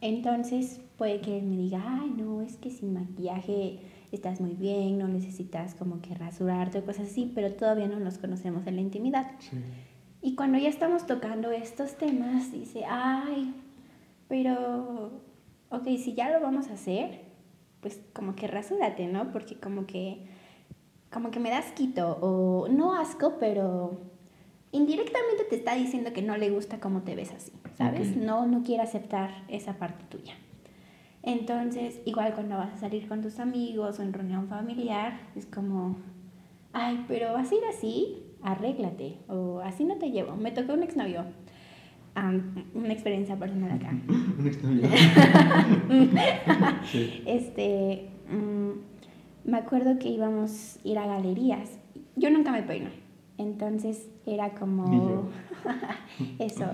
entonces puede que él me diga, ay, no, es que sin maquillaje estás muy bien, no necesitas como que rasurarte o cosas así, pero todavía no nos conocemos en la intimidad. Sí. Y cuando ya estamos tocando estos temas, dice, ay, pero, ok, si ya lo vamos a hacer, pues como que rasúrate, ¿no? Porque como que, como que me das quito, o no asco, pero indirectamente te está diciendo que no le gusta cómo te ves así, ¿sabes? No, no quiere aceptar esa parte tuya. Entonces, igual cuando vas a salir con tus amigos o en reunión familiar, es como, ay, pero vas a ir así, arréglate, o así no te llevo. Me tocó un exnovio, am, una experiencia personal acá. Un exnovio. sí. Este, mm, me acuerdo que íbamos a ir a galerías. Yo nunca me peino, entonces era como eso.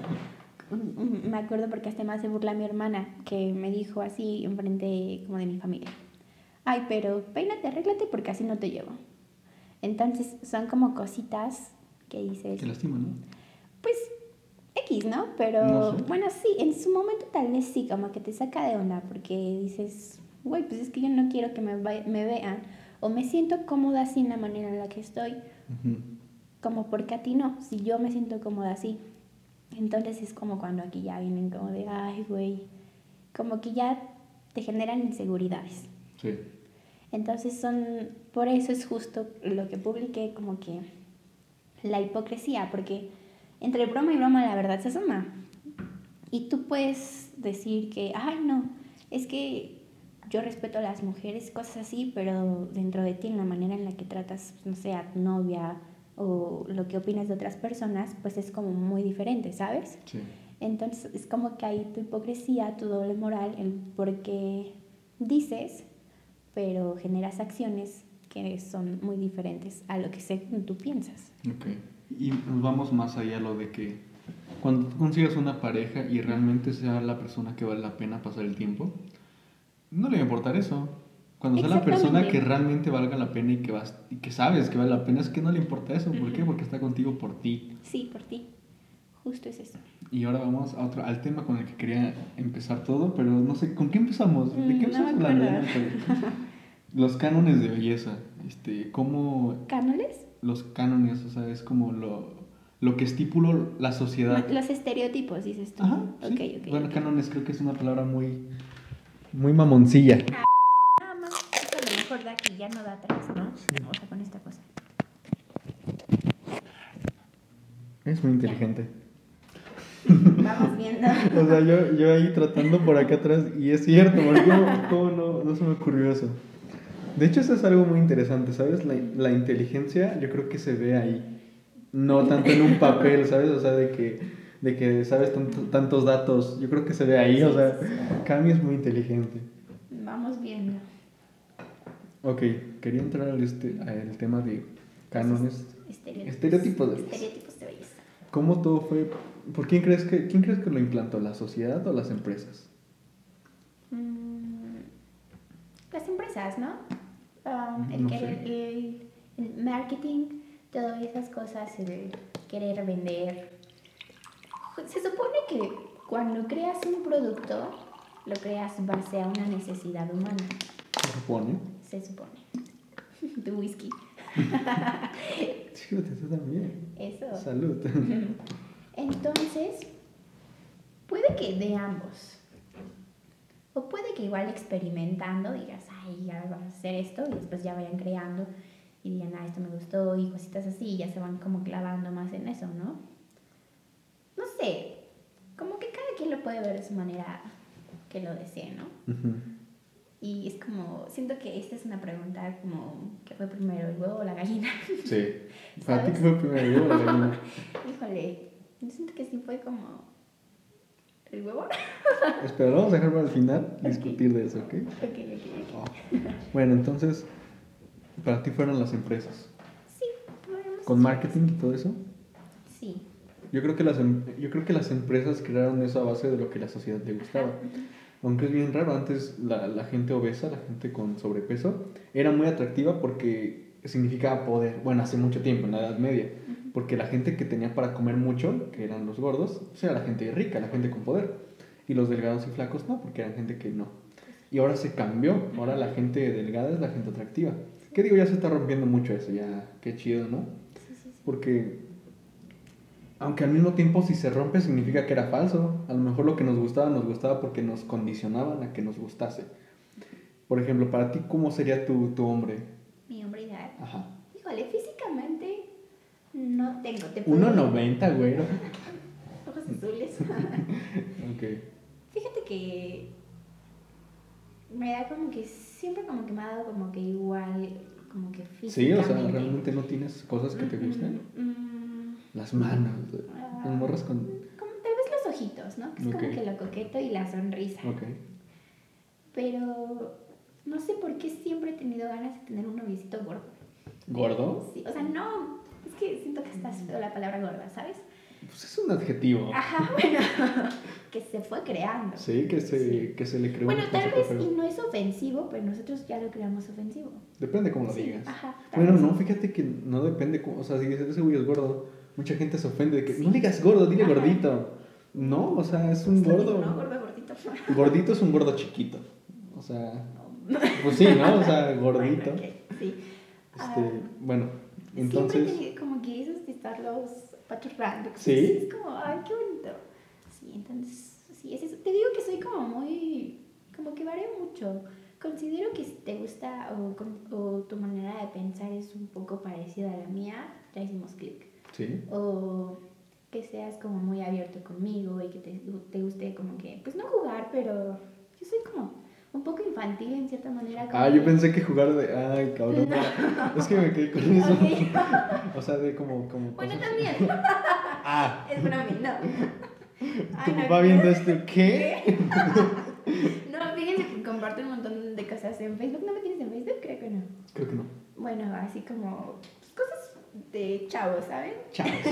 Me acuerdo porque hasta más se burla mi hermana, que me dijo así enfrente como de mi familia. Ay, pero peínate, arréglate porque así no te llevo. Entonces son como cositas que dices... Qué lástima, ¿no? Pues X, ¿no? Pero No sé. bueno, sí, en su momento tal vez sí, como que te saca de onda porque dices, güey, pues es que yo no quiero que me, vean o me siento cómoda así en la manera en la que estoy, como porque a ti no, si yo me siento cómoda así. Entonces es como cuando aquí ya vienen como de, ay, güey, como que ya te generan inseguridades. Sí. Entonces son, por eso es justo lo que publiqué, como que la hipocresía, porque entre broma y broma la verdad se asoma. Y tú puedes decir que, ay no, es que yo respeto a las mujeres, cosas así, pero dentro de ti, en la manera en la que tratas, no sé, a tu novia o lo que opinas de otras personas, pues es como muy diferente, ¿sabes? Sí. Entonces es como que hay tu hipocresía, tu doble moral, el por qué dices, pero generas acciones que son muy diferentes a lo que tú piensas. Ok. Y nos vamos más allá a lo de que cuando tú consigas una pareja y realmente sea la persona que vale la pena pasar el tiempo, no le va a importar eso. Cuando sea la persona que realmente valga la pena y que, vas, y que sabes que vale la pena, es que no le importa eso. ¿Por qué? Porque está contigo por ti. Sí, por ti. Justo es eso. Y ahora vamos a otro, al tema con el que quería empezar todo, pero no sé, ¿con qué empezamos? ¿De Mm, qué no empezamos me hablando? Los cánones de belleza. Este, ¿Cómo ¿Cánones? los cánones, o sea, es como lo, lo que estipuló la sociedad? Los estereotipos, dices tú. Ajá, sí. ok. Bueno, cánones creo que es una palabra muy, muy mamoncilla. Nada más, esto a lo mejor da aquí, ya no da atrás, ¿no? Sí. O sea, con esta cosa. Es muy inteligente. Vamos viendo. O sea, yo, yo ahí tratando por acá atrás y es cierto, porque ¿cómo, cómo no, no se me ocurrió eso? De hecho, eso es algo muy interesante, ¿sabes? La, la inteligencia yo creo que se ve ahí, no tanto en un papel, ¿sabes? O sea, de que, de que sabes tanto- tantos datos, yo creo que se ve ahí, o sea, Cami es muy inteligente. Vamos viendo. Ok, quería entrar al, este, al tema de cánones. Estereotipos. Estereotipos de belleza. Estereotipos de belleza. ¿Cómo todo fue? ¿Por quién crees que, quién crees que lo implantó? ¿La sociedad o las empresas? Mm, las empresas, ¿no? Um, el, No querer- el, el marketing, todas esas cosas, el querer vender. Se supone que cuando creas un producto, lo creas base a una necesidad humana, Se supone. Se supone. Tu whisky. Fíjate, tú también. Eso. Salud. Entonces, puede que de ambos. O puede que igual experimentando digas, ay, ya vamos a hacer esto y después ya vayan creando y digan, ah, esto me gustó y cositas así y ya se van como clavando más en eso, ¿no? No sé, como que cada quien lo puede ver de su manera que lo desee, ¿no? Ujú. Y es como, siento que esta es una pregunta como, ¿qué fue primero, el huevo o la gallina? Sí. ¿Para ti qué fue primero? yo o la gallina? Híjole, yo siento que sí fue como el huevo. Espera, vamos a dejar para el final discutir de eso, ¿ok? Ok, ok, ok. Bueno, entonces, para ti fueron las empresas. Sí, ¿Con marketing y todo eso? Sí. Yo creo que las, em- yo creo que las empresas crearon eso a base de lo que la sociedad le gustaba. Aunque es bien raro, antes la, la gente obesa, la gente con sobrepeso, era muy atractiva porque significaba poder. Bueno, hace mucho tiempo, en la Edad Media. Porque la gente que tenía para comer mucho, que eran los gordos, pues era la gente rica, la gente con poder. Y los delgados y flacos no, porque eran gente que no. Y ahora se cambió. Ahora la gente delgada es la gente atractiva. ¿Qué digo? Ya se está rompiendo mucho eso, ya. Qué chido, ¿no? Sí, sí, sí. Porque, aunque al mismo tiempo si se rompe significa que era falso. A lo mejor lo que nos gustaba nos gustaba porque nos condicionaban a que nos gustase. Por ejemplo, para ti, ¿cómo sería tu, tu hombre? Mi hombre ideal. Ajá. Híjole, físicamente no tengo. Te puedo- 1.90, güero. Ojos azules. Ok. Fíjate que me da como que siempre como que me ha dado como que igual, como que Sí, físicamente. o sea, realmente no tienes cosas que te gusten. Mm, mm, Las manos. ah, Las morras con. Como tal vez los ojitos, ¿no? Que es Ok. como que lo coqueto y la sonrisa. Ok. Pero no sé por qué siempre he tenido ganas de tener un noviecito gordo. ¿Gordo? Sí, o sea, no, es que siento que está feo la palabra gorda, ¿sabes? Pues es un adjetivo. Ajá, bueno, que se fue creando. Sí, que se, Sí. que se le creó. Bueno, tal vez y no es ofensivo, pero nosotros ya lo creamos ofensivo. Depende cómo lo Sí, digas. Ajá. Bueno, no, fíjate que no depende. cómo- O sea, si dices ese güey es gordo, mucha gente se ofende de que Sí. no digas gordo, dile Ajá. gordito. No, o sea, es un gordo. ¿no? Gordo, gordito. Gordito es un gordo chiquito. O sea, pues sí, ¿no? O sea, gordito. Bueno, ok, sí. Ah, Este, bueno, Siempre entonces. he tenido como que esos estarlos paturrando. ¿Sí? Es como, ay, qué bonito. Sí, entonces, sí, es eso. Te digo que soy como muy, como que varía mucho. Considero que si te gusta o, o tu manera de pensar es un poco parecida a la mía, ya hicimos clic. Sí. O que seas como muy abierto conmigo y que te, te guste como que, pues no jugar, pero yo soy como un poco infantil en cierta manera. como Ah, yo pensé que jugar de. Ay, cabrón. Es que me quedé con eso. O sea, de como. como Bueno, cosas- también. Ah, Es broma, no. tu Ay, no, papá viendo esto, ¿qué? No, fíjense que comparto un montón de cosas en Facebook. ¿No me tienes en Facebook? Creo que no. Creo que no. Bueno, así como de chavos, ¿saben? Chavos.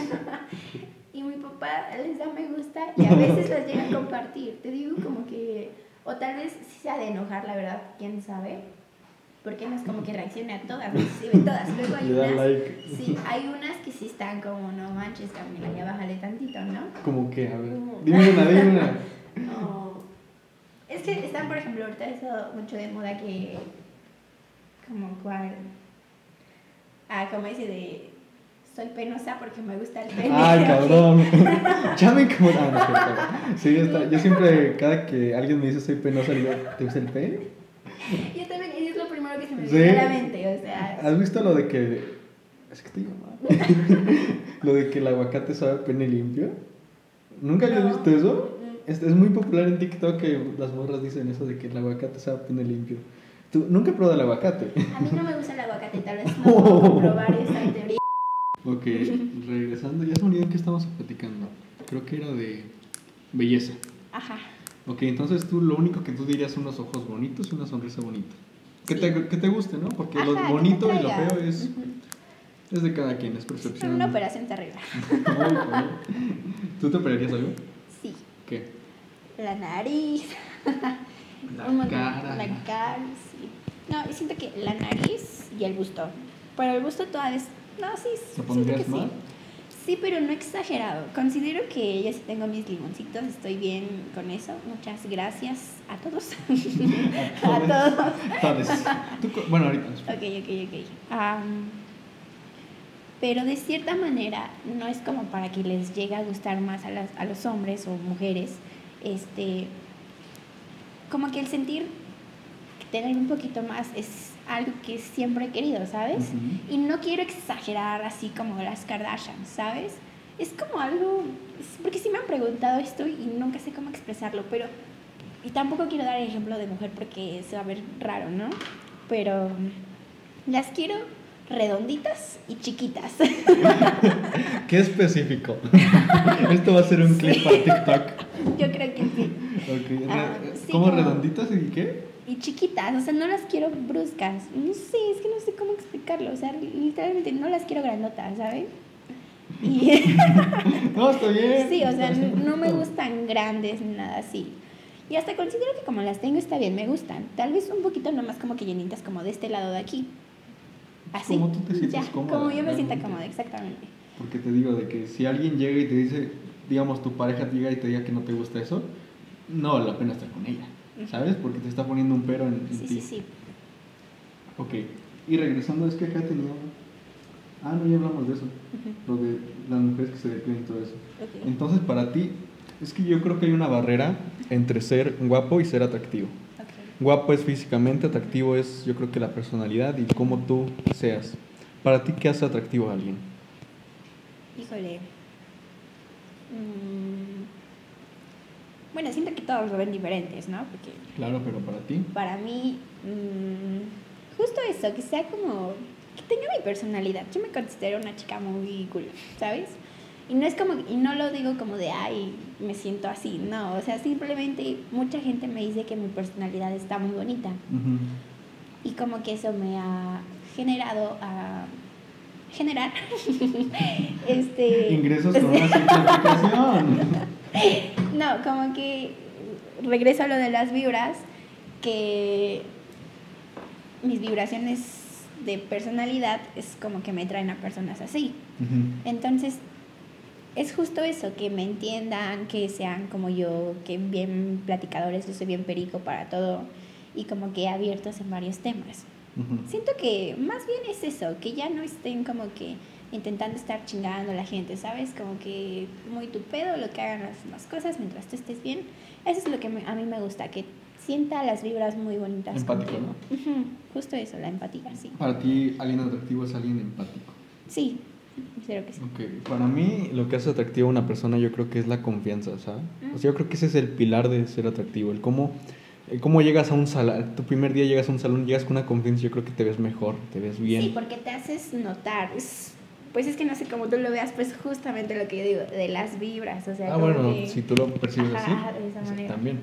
Y mi papá les da me gusta y a veces las llega a compartir. Te digo como que, o tal vez sí sea de enojar, la verdad, quién sabe. Porque no es como que reaccione a todas, no si ve todas. Luego hay unas, like. sí, hay unas que sí están como, no manches, Camila, ya bájale tantito, ¿no? Como que, a ver. Como- Dime una, dime una. No. Es que están, por ejemplo, ahorita eso mucho de moda que. Como cual. Ah, como ese de. Soy penosa porque me gusta el pene. Ay, cabrón. ya me incomoda. No. Sí, está. Yo siempre, cada que alguien me dice soy penosa, digo, ¿te gusta el pene? Yo también, y es lo primero que se me Sí. viene a la mente, o sea. ¿Has visto lo de que. Es que te digo lo de que el aguacate sabe pene limpio? ¿Nunca habías visto eso? Mm, Es, es muy popular en TikTok que las morras dicen eso de que el aguacate sabe a pene limpio. ¿Tú nunca he probado el aguacate? A mí no me gusta el aguacate, tal vez no puedo comprobar esa teoría. Ok, regresando, ya se me olvidó en qué estamos platicando. Creo que era de belleza. Ajá. Ok, entonces tú lo único que tú dirías son unos ojos bonitos y una sonrisa bonita. Que, Sí. te, que te guste, ¿no? Porque lo Ajá, que bonito y lo feo es, es de cada quien, es percepción. una operación cabrón. ¿Tú te operarías algo? Sí. ¿Qué? La nariz. La Un montón. cara. La cara, sí. No, yo siento que la nariz y el busto. Pero el busto todavía es. No, sí. ¿Te siento pondrías que sí. Sí, pero no exagerado. Considero que yo sí tengo mis limoncitos, estoy bien con eso. Muchas gracias a todos. a todos. Todos. Tú bueno, ahorita. Ok, ok, ok. Pero de cierta manera no es como para que les llegue a gustar más a, las, a los hombres o mujeres. Este, como que el sentir tener un poquito más es algo que siempre he querido, ¿sabes? Y no quiero exagerar así como las Kardashian, ¿sabes? Es como algo, porque sí me han preguntado esto y nunca sé cómo expresarlo, pero, y tampoco quiero dar el ejemplo de mujer porque se va a ver raro, ¿no? Pero las quiero redonditas y chiquitas. Qué específico. Esto va a ser un clip para TikTok. Yo creo que sí. Ok, Ah, re- sí, ¿Cómo redonditas y qué? Y chiquitas, o sea, no las quiero bruscas. No sé, es que no sé cómo explicarlo. O sea, literalmente no las quiero grandotas, ¿sabes? Y No, está bien. Sí, o sea, no me gustan grandes ni nada así. Y hasta considero que como las tengo está bien, me gustan. Tal vez un poquito nomás como que llenitas como de este lado de aquí. Así. Como tú te sientas ya, cómoda, Como yo me sienta cómoda, exactamente. Porque te digo de que si alguien llega y te dice, digamos, tu pareja llega y te diga que no te gusta eso, no vale la pena estar con ella. ¿Sabes? Porque te está poniendo un pero en, en Sí, ti. sí, sí. Ok. Y regresando, es que acá tenía. Ah, no, ya hablamos de eso. Lo de las mujeres que se depilan y todo eso. ok. Entonces, para ti, es que yo creo que hay una barrera entre ser guapo y ser atractivo. Guapo es físicamente, atractivo es, yo creo que la personalidad y cómo tú seas. Para ti, ¿qué hace atractivo a alguien? Híjole. Mm, Bueno, siento que todos lo ven diferentes, ¿no? Porque Claro, pero para ti. para mí, mm, justo eso, que sea como, que tenga mi personalidad. Yo me considero una chica muy cool, ¿sabes? Y no es como, y no lo digo como de, ay, me siento así, no, o sea, simplemente mucha gente me dice que mi personalidad está muy bonita y como que eso me ha generado a generar este ingresos con una simplificación. no, como que regreso a lo de las vibras, que mis vibraciones de personalidad es como que me traen a personas así. Entonces, es justo eso, que me entiendan, que sean como yo, que bien platicadores, yo soy bien perico para todo y como que abiertos en varios temas. Siento que más bien es eso, que ya no estén como que intentando estar chingando a la gente, ¿sabes? Como que muy tu pedo, lo que hagan las, cosas mientras tú estés bien. Eso es lo que a mí me gusta, que sienta las vibras muy bonitas. Empático, ¿no? Justo eso, la empatía, sí. Para ti, alguien atractivo es alguien empático. Sí, creo que sí. Okay. Para mí, lo que hace atractivo a una persona, yo creo que es la confianza, ¿sabes? O sea, yo creo que ese es el pilar de ser atractivo, el cómo cómo llegas a un salón, tu primer día llegas a un salón, llegas con una confianza, yo creo que te ves mejor, te ves bien. Sí, porque te haces notar. pues es que no sé cómo tú lo veas, pues justamente lo que yo digo, de las vibras, o sea, Ah, bueno, si tú lo percibes así, también.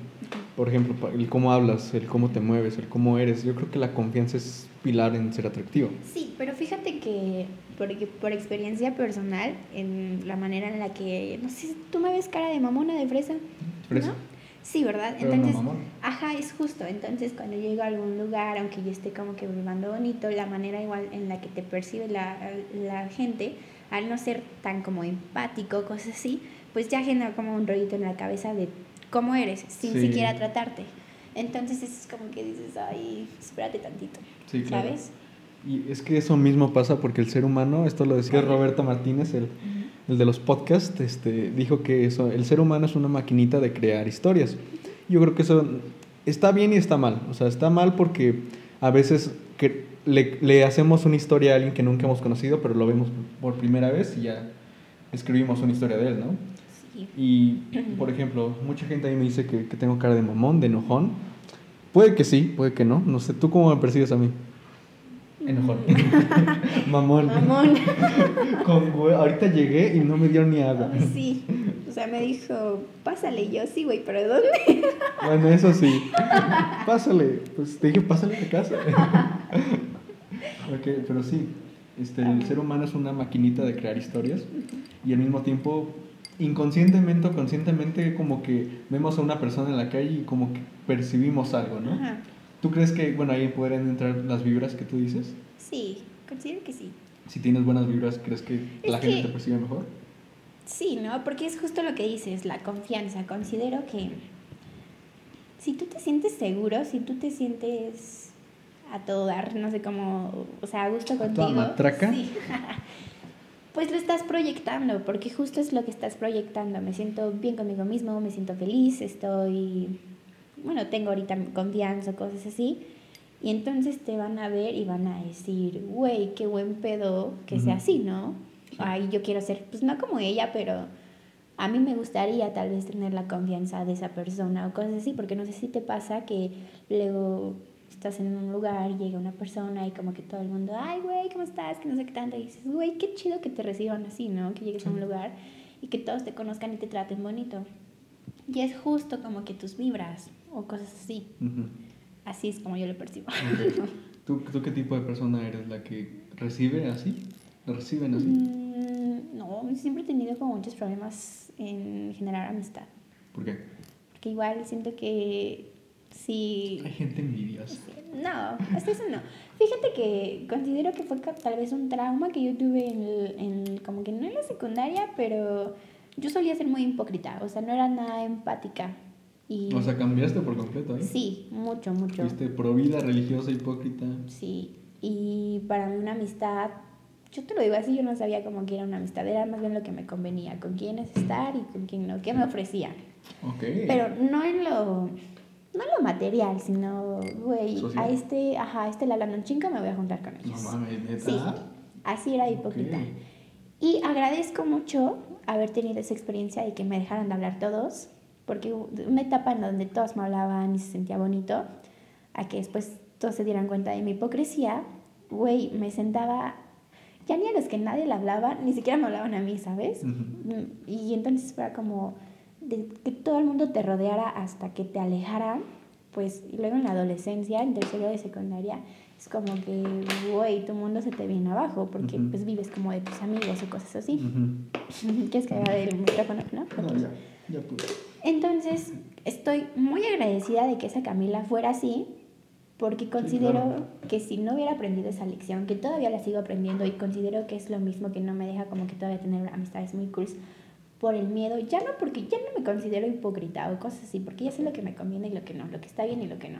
Por ejemplo, el cómo hablas, el cómo te mueves, el cómo eres, yo creo que la confianza es pilar en ser atractivo. Sí, pero fíjate que porque por experiencia personal, en la manera en la que, no sé, tú me ves cara de mamona de fresa. ¿Fresa? Sí, ¿verdad? Entonces, ajá, es justo. Entonces, cuando llego a algún lugar, aunque yo esté como que vibrando bonito, la manera igual en la que te percibe la, la gente, al no ser tan como empático, cosas así, pues ya genera como un rollito en la cabeza de cómo eres, sin siquiera tratarte. Entonces es como que dices, ay, espérate tantito, sí, ¿sabes? Y es que eso mismo pasa porque el ser humano, esto lo decía Roberto Martínez, el el de los podcasts, este, dijo que eso, el ser humano es una maquinita de crear historias. Yo creo que eso está bien y está mal. O sea, está mal porque a veces que le, le, hacemos una historia a alguien que nunca hemos conocido, pero lo vemos por primera vez y ya escribimos una historia de él, ¿no? Sí. Y, por ejemplo, mucha gente a mí me dice que, que tengo cara de mamón, de enojón. Puede que sí, puede que no. No sé, ¿tú cómo me percibes a mí? Enojón. Mamón. Mamón. Con, ahorita llegué y no me dio ni agua. Sí. O sea, me dijo, pásale. Y yo, sí, güey, pero ¿dónde? Bueno, eso sí. Pásale. Pues te dije, pásale a casa. ok, pero sí. Este, el ser humano es una maquinita de crear historias y al mismo tiempo, inconscientemente o conscientemente, como que vemos a una persona en la calle y como que percibimos algo, ¿no? Ajá. ¿Tú crees que, bueno, ahí podrían entrar las vibras que tú dices? Sí, considero que sí. Si tienes buenas vibras, ¿crees que la gente te percibe mejor? Sí, ¿no? Porque es justo lo que dices, la confianza. Considero que si tú te sientes seguro, si tú te sientes a todo dar, no sé cómo, o sea, a gusto contigo. ¿A matraca? Sí. pues lo estás proyectando, porque justo es lo que estás proyectando. Me siento bien conmigo mismo, me siento feliz, estoy bueno, tengo ahorita confianza, cosas así. Y entonces te van a ver y van a decir, güey, qué buen pedo que sea así, ¿no? Ay, yo quiero ser, pues no como ella, pero a mí me gustaría tal vez tener la confianza de esa persona o cosas así, porque no sé si te pasa que luego estás en un lugar, llega una persona y como que todo el mundo, ay, güey, ¿cómo estás? Que no sé qué tanto. Y dices, güey, qué chido que te reciban así, ¿no? Que llegues a un lugar y que todos te conozcan y te traten bonito. Y es justo como que tus vibras o cosas así. Así es como yo lo percibo. ¿Tú, ¿Tú, qué tipo de persona eres? ¿La que recibe así? ¿Lo reciben así? Mm, no, siempre he tenido como muchos problemas en generar amistad. ¿Por qué? Porque igual siento que si... Hay gente envidiosa. No, hasta eso no. Fíjate que considero que fue tal vez un trauma que yo tuve en, en como que no en la secundaria, pero yo solía ser muy hipócrita, o sea, no era nada empática. Y, o sea, cambiaste por completo, ¿eh? Sí, mucho, mucho. Fuiste pro vida, religiosa, hipócrita. Sí, y para mí una amistad, yo te lo digo así, yo no sabía cómo que era una amistad, era más bien lo que me convenía, con quiénes estar y con quién no, qué me ofrecían. Ok. Pero no en lo, no en lo material, sino, güey, a este, ajá, a este chinca me voy a juntar con ellos. No mames, ¿neta? Sí, así era hipócrita. Y agradezco mucho haber tenido esa experiencia y que me dejaran de hablar todos porque una etapa en donde todos me hablaban y se sentía bonito, a que después todos se dieran cuenta de mi hipocresía, güey, me sentaba, ya ni a los que nadie le hablaba, ni siquiera me hablaban a mí, ¿sabes? Mm, y entonces era como de que todo el mundo te rodeara hasta que te alejara, pues, y luego en la adolescencia, en tercero de secundaria, es como que, güey, tu mundo se te viene abajo porque Ujú. pues vives como de tus amigos o cosas así. Ujú. ¿Quieres que haga del micrófono? ¿No? No, ya, ya pude. Entonces, estoy muy agradecida de que esa Camila fuera así, porque considero claro. que si no hubiera aprendido esa lección, que todavía la sigo aprendiendo y considero que es lo mismo que no me deja como que todavía tener amistades muy cool por el miedo, ya no porque ya no me considero hipócrita o cosas así, porque ya sé lo que me conviene y lo que no, lo que está bien y lo que no.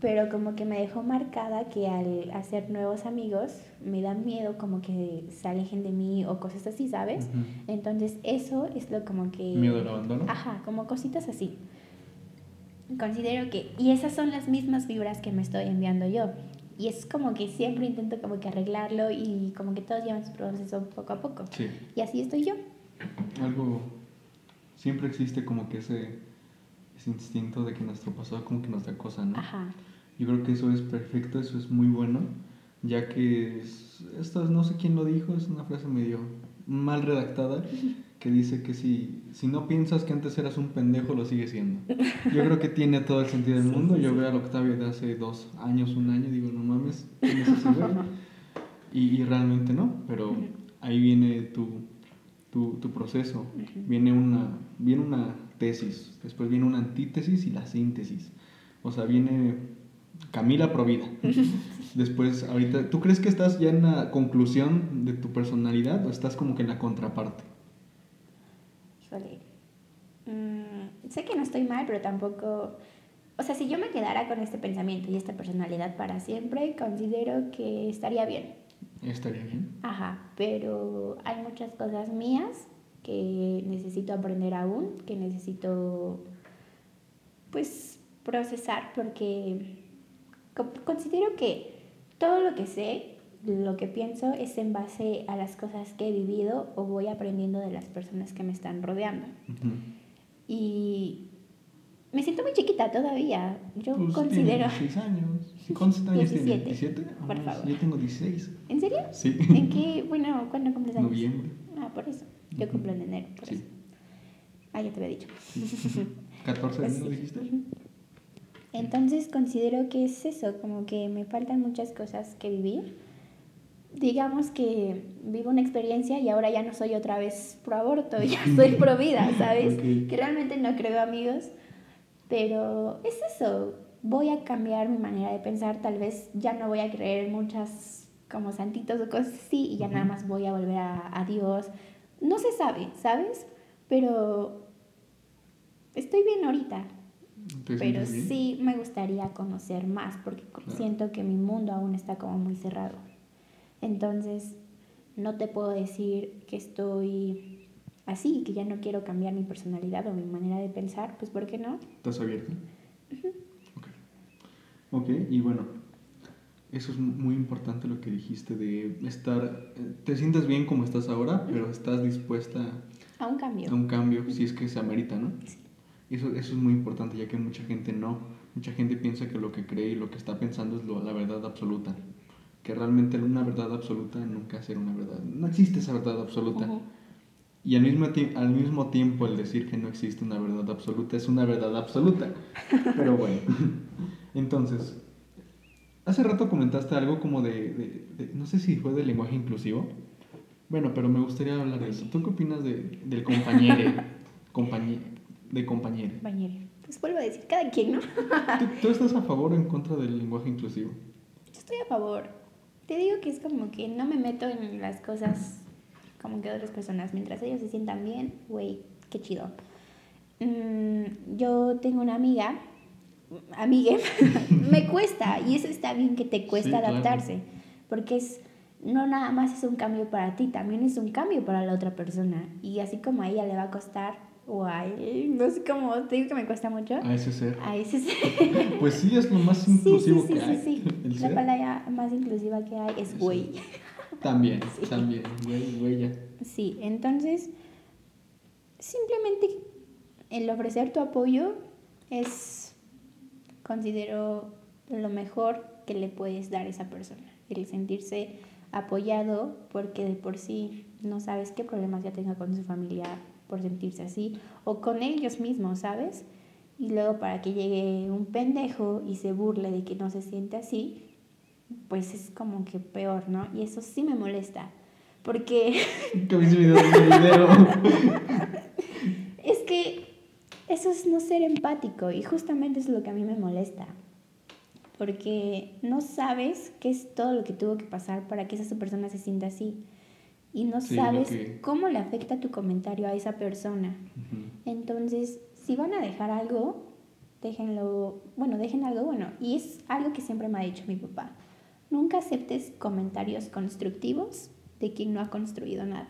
Pero como que me dejó marcada que al hacer nuevos amigos me da miedo como que se alejen de mí o cosas así, ¿sabes? Ujú. Entonces eso es lo como que... Miedo al abandono. Ajá, como cositas así. Considero que... Y esas son las mismas vibras que me estoy enviando yo. Y es como que siempre intento como que arreglarlo y como que todos llevan su proceso poco a poco. Sí. Y así estoy yo. Algo. Siempre existe como que ese, ese instinto de que nuestro pasado como que nos da cosa, ¿no? Ajá. Yo creo que eso es perfecto, eso es muy bueno, ya que es- esto no sé quién lo dijo, es una frase medio mal redactada que dice que si, si no piensas que antes eras un pendejo, lo sigues siendo. Yo creo que tiene todo el sentido del mundo. Yo veo a Octavio de hace dos años, un año, digo, no mames, ¿quién es ese güey? Y, y realmente no, pero ahí viene tu, tu, tu proceso. Viene una, viene una tesis, después viene una antítesis y la síntesis. O sea, viene Camila Provida. Después, ahorita, ¿tú crees que estás ya en la conclusión de tu personalidad o estás como que en la contraparte? Híjole. Mm, sé que no estoy mal, pero tampoco... O sea, si yo me quedara con este pensamiento y esta personalidad para siempre, considero que estaría bien. Estaría bien. Ajá, pero hay muchas cosas mías que necesito aprender aún, que necesito pues procesar porque considero que todo lo que sé, lo que pienso es en base a las cosas que he vivido o voy aprendiendo de las personas que me están rodeando. Ujú. Y me siento muy chiquita todavía. Yo Pues considero... tiene 16 años. ¿Cuántos años tiene? 17, ¿17? por Ah, favor. Yo tengo 16. ¿En serio? Sí. ¿En qué? Bueno, ¿cuándo cumples años? Noviembre. Ah, por eso. Yo cumplo en enero, por Sí. eso. Ah, ya te había dicho. 14 de enero sí. dijiste. Entonces considero que es eso, como que me faltan muchas cosas que vivir. Digamos que vivo una experiencia y ahora ya no soy otra vez pro aborto, ya soy pro vida, ¿sabes? Que realmente no creo amigos, pero es eso. Voy a cambiar mi manera de pensar, tal vez ya no voy a creer en muchas como santitos o cosas así y ya nada más voy a volver a, a Dios. No se sabe, ¿sabes? Pero estoy bien ahorita, ¿Te pero sí me gustaría conocer más porque Claro. siento que mi mundo aún está como muy cerrado. Entonces, no te puedo decir que estoy así, que ya no quiero cambiar mi personalidad o mi manera de pensar, pues ¿por qué no? ¿Estás abierta? Ok. Ok, y bueno, eso es muy importante lo que dijiste de estar, eh, te sientes bien como estás ahora, pero estás dispuesta A un cambio. a un cambio si es que se amerita, ¿no? Eso, eso es muy importante, ya que mucha gente no. Mucha gente piensa que lo que cree y lo que está pensando es lo- la verdad absoluta. Que realmente una verdad absoluta nunca será una verdad. No existe esa verdad absoluta. Y al mismo, al mismo tiempo el decir que no existe una verdad absoluta es una verdad absoluta. Pero bueno. Entonces, hace rato comentaste algo como de, de- de- no sé si fue del lenguaje inclusivo. Bueno, pero me gustaría hablar de eso. ¿Tú qué opinas de, del compañero? compañe- de compañero. Compañero. Pues vuelvo a decir, cada quien, ¿no? ¿Tú, tú estás a favor o en contra del lenguaje inclusivo? Yo estoy a favor. Te digo que es como que no me meto en las cosas como que otras personas. Mientras ellos se sientan bien, güey, qué chido. Mm, yo tengo una amiga, amigue, me cuesta, y eso está bien que te cuesta Sí, claro. adaptarse, porque es, no nada más es un cambio para ti, también es un cambio para la otra persona. Y así como a ella le va a costar, o a él, no sé cómo, te digo que me cuesta mucho, A ese ser. a ese sí. Pues sí, es lo más Sí, inclusivo sí, sí, que sí, hay. sí. El La ser. palabra más inclusiva que hay es Sí. güey. También, Sí. también. Güey, güey. Sí, entonces simplemente el ofrecer tu apoyo es, considero, lo mejor que le puedes dar a esa persona. El sentirse apoyado porque de por sí no sabes qué problemas ya tenga con su familia por sentirse así o con ellos mismos, ¿sabes? y luego para que llegue un pendejo y se burle de que no se siente así, pues es como que peor, ¿no? Y eso sí me molesta. Porque. es que eso es no ser empático y justamente es lo que a mí me molesta. Porque no sabes qué es todo lo que tuvo que pasar para que esa persona se sienta así. Y no sabes cómo le afecta tu comentario a esa persona. Entonces, si van a dejar algo, déjenlo, bueno, dejen algo bueno. Y es algo que siempre me ha dicho mi papá. Nunca aceptes comentarios constructivos de quien no ha construido nada.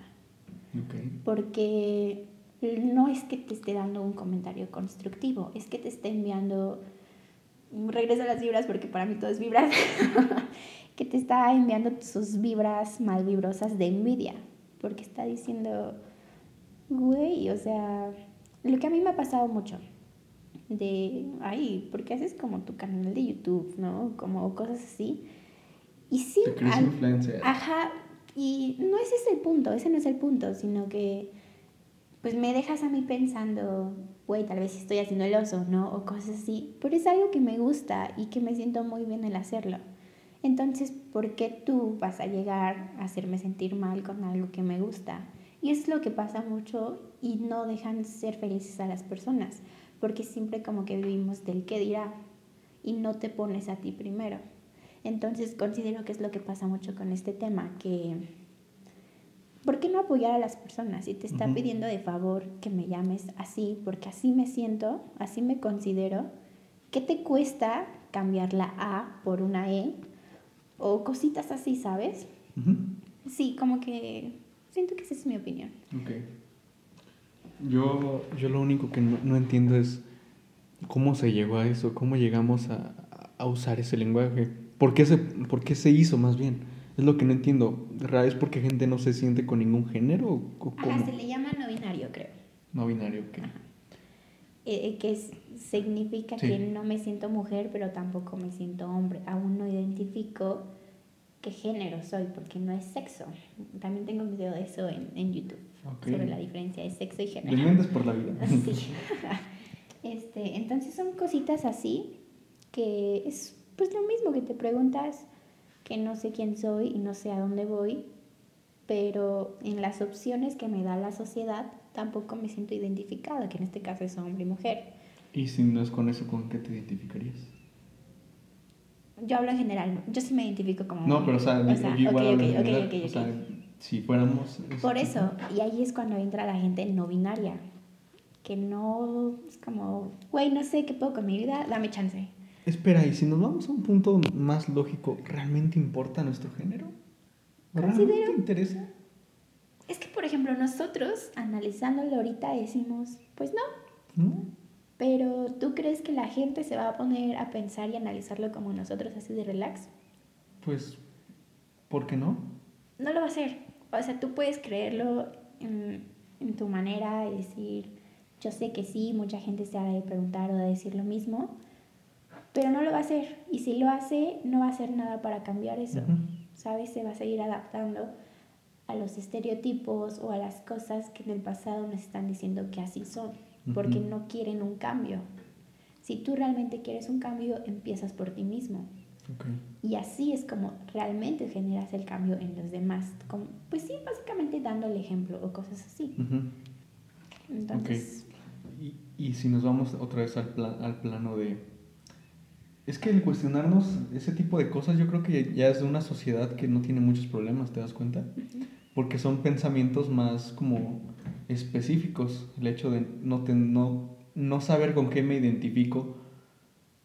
Porque no es que te esté dando un comentario constructivo, es que te esté enviando, regreso a las vibras porque para mí todo es vibras, que te está enviando sus vibras malvibrosas de envidia, porque está diciendo, güey, o sea, lo que a mí me ha pasado mucho, de, ay, ¿por qué haces como tu canal de YouTube, no? Como cosas así. Y sí, ajá, y no ese es el punto, ese no es el punto, sino que pues me dejas a mí pensando, güey, tal vez estoy haciendo el oso, ¿no? O cosas así, pero es algo que me gusta y que me siento muy bien el hacerlo. Entonces, ¿por qué tú vas a llegar a hacerme sentir mal con algo que me gusta? Y es lo que pasa mucho y no dejan ser felices a las personas, porque siempre como que vivimos del qué dirá y no te pones a ti primero. Entonces considero que es lo que pasa mucho con este tema, que ¿por qué no apoyar a las personas? Si te está pidiendo de favor que me llames así, porque así me siento, así me considero, ¿qué te cuesta cambiar la A por una E? O cositas así, ¿sabes? Sí, como que siento que esa es mi opinión. Ok. Yo, yo lo único que no, entiendo es cómo se llegó a eso, cómo llegamos a, a usar ese lenguaje. ¿Por qué, se, ¿Por qué se hizo más bien? Es lo que no entiendo. ¿Es porque gente no se siente con ningún género? ¿o se le llama no binario, creo. No binario, ¿qué? Eh, eh, que significa que no me siento mujer, pero tampoco me siento hombre. Aún no identifico qué género soy, porque no es sexo. También tengo un video de eso en, en YouTube, sobre la diferencia de sexo y género. por la vida. sí. este, entonces son cositas así que es pues lo mismo que te preguntas que no sé quién soy y no sé a dónde voy, pero en las opciones que me da la sociedad tampoco me siento identificada, que en este caso es hombre y mujer. ¿Y si no es con eso, con qué te identificarías? Yo hablo en general, yo sí me identifico como... No, pero o sea, yo igual o sea, si fuéramos... Por eso, y ahí es cuando entra la gente no binaria, que no es como, güey, no sé qué puedo con mi vida, dame chance. Espera, y si nos vamos a un punto más lógico, ¿realmente importa nuestro género? ¿Realmente te interesa? Es que, por ejemplo, nosotros, analizándolo ahorita, decimos, pues no. ¿No? Pero ¿tú crees que la gente se va a poner a pensar y analizarlo como nosotros, así de relax? Pues, ¿por qué no? No lo va a hacer. O sea, tú puedes creerlo en, en tu manera y decir, yo sé que sí, mucha gente se ha de preguntar o de decir lo mismo, pero no lo va a hacer. Y si lo hace, no va a hacer nada para cambiar eso. ¿Sabes? Se va a seguir adaptando a los estereotipos o a las cosas que en el pasado nos están diciendo que así son, porque no quieren un cambio. Si tú realmente quieres un cambio, empiezas por ti mismo. Y así es como realmente generas el cambio en los demás. pues sí, básicamente dando el ejemplo o cosas así. Entonces... Y, y, si nos vamos otra vez al, al plano de es que el cuestionarnos ese tipo de cosas yo creo que ya es de una sociedad que no tiene muchos problemas, ¿te das cuenta? Porque son pensamientos más como específicos. El hecho de no, no, no saber con qué me identifico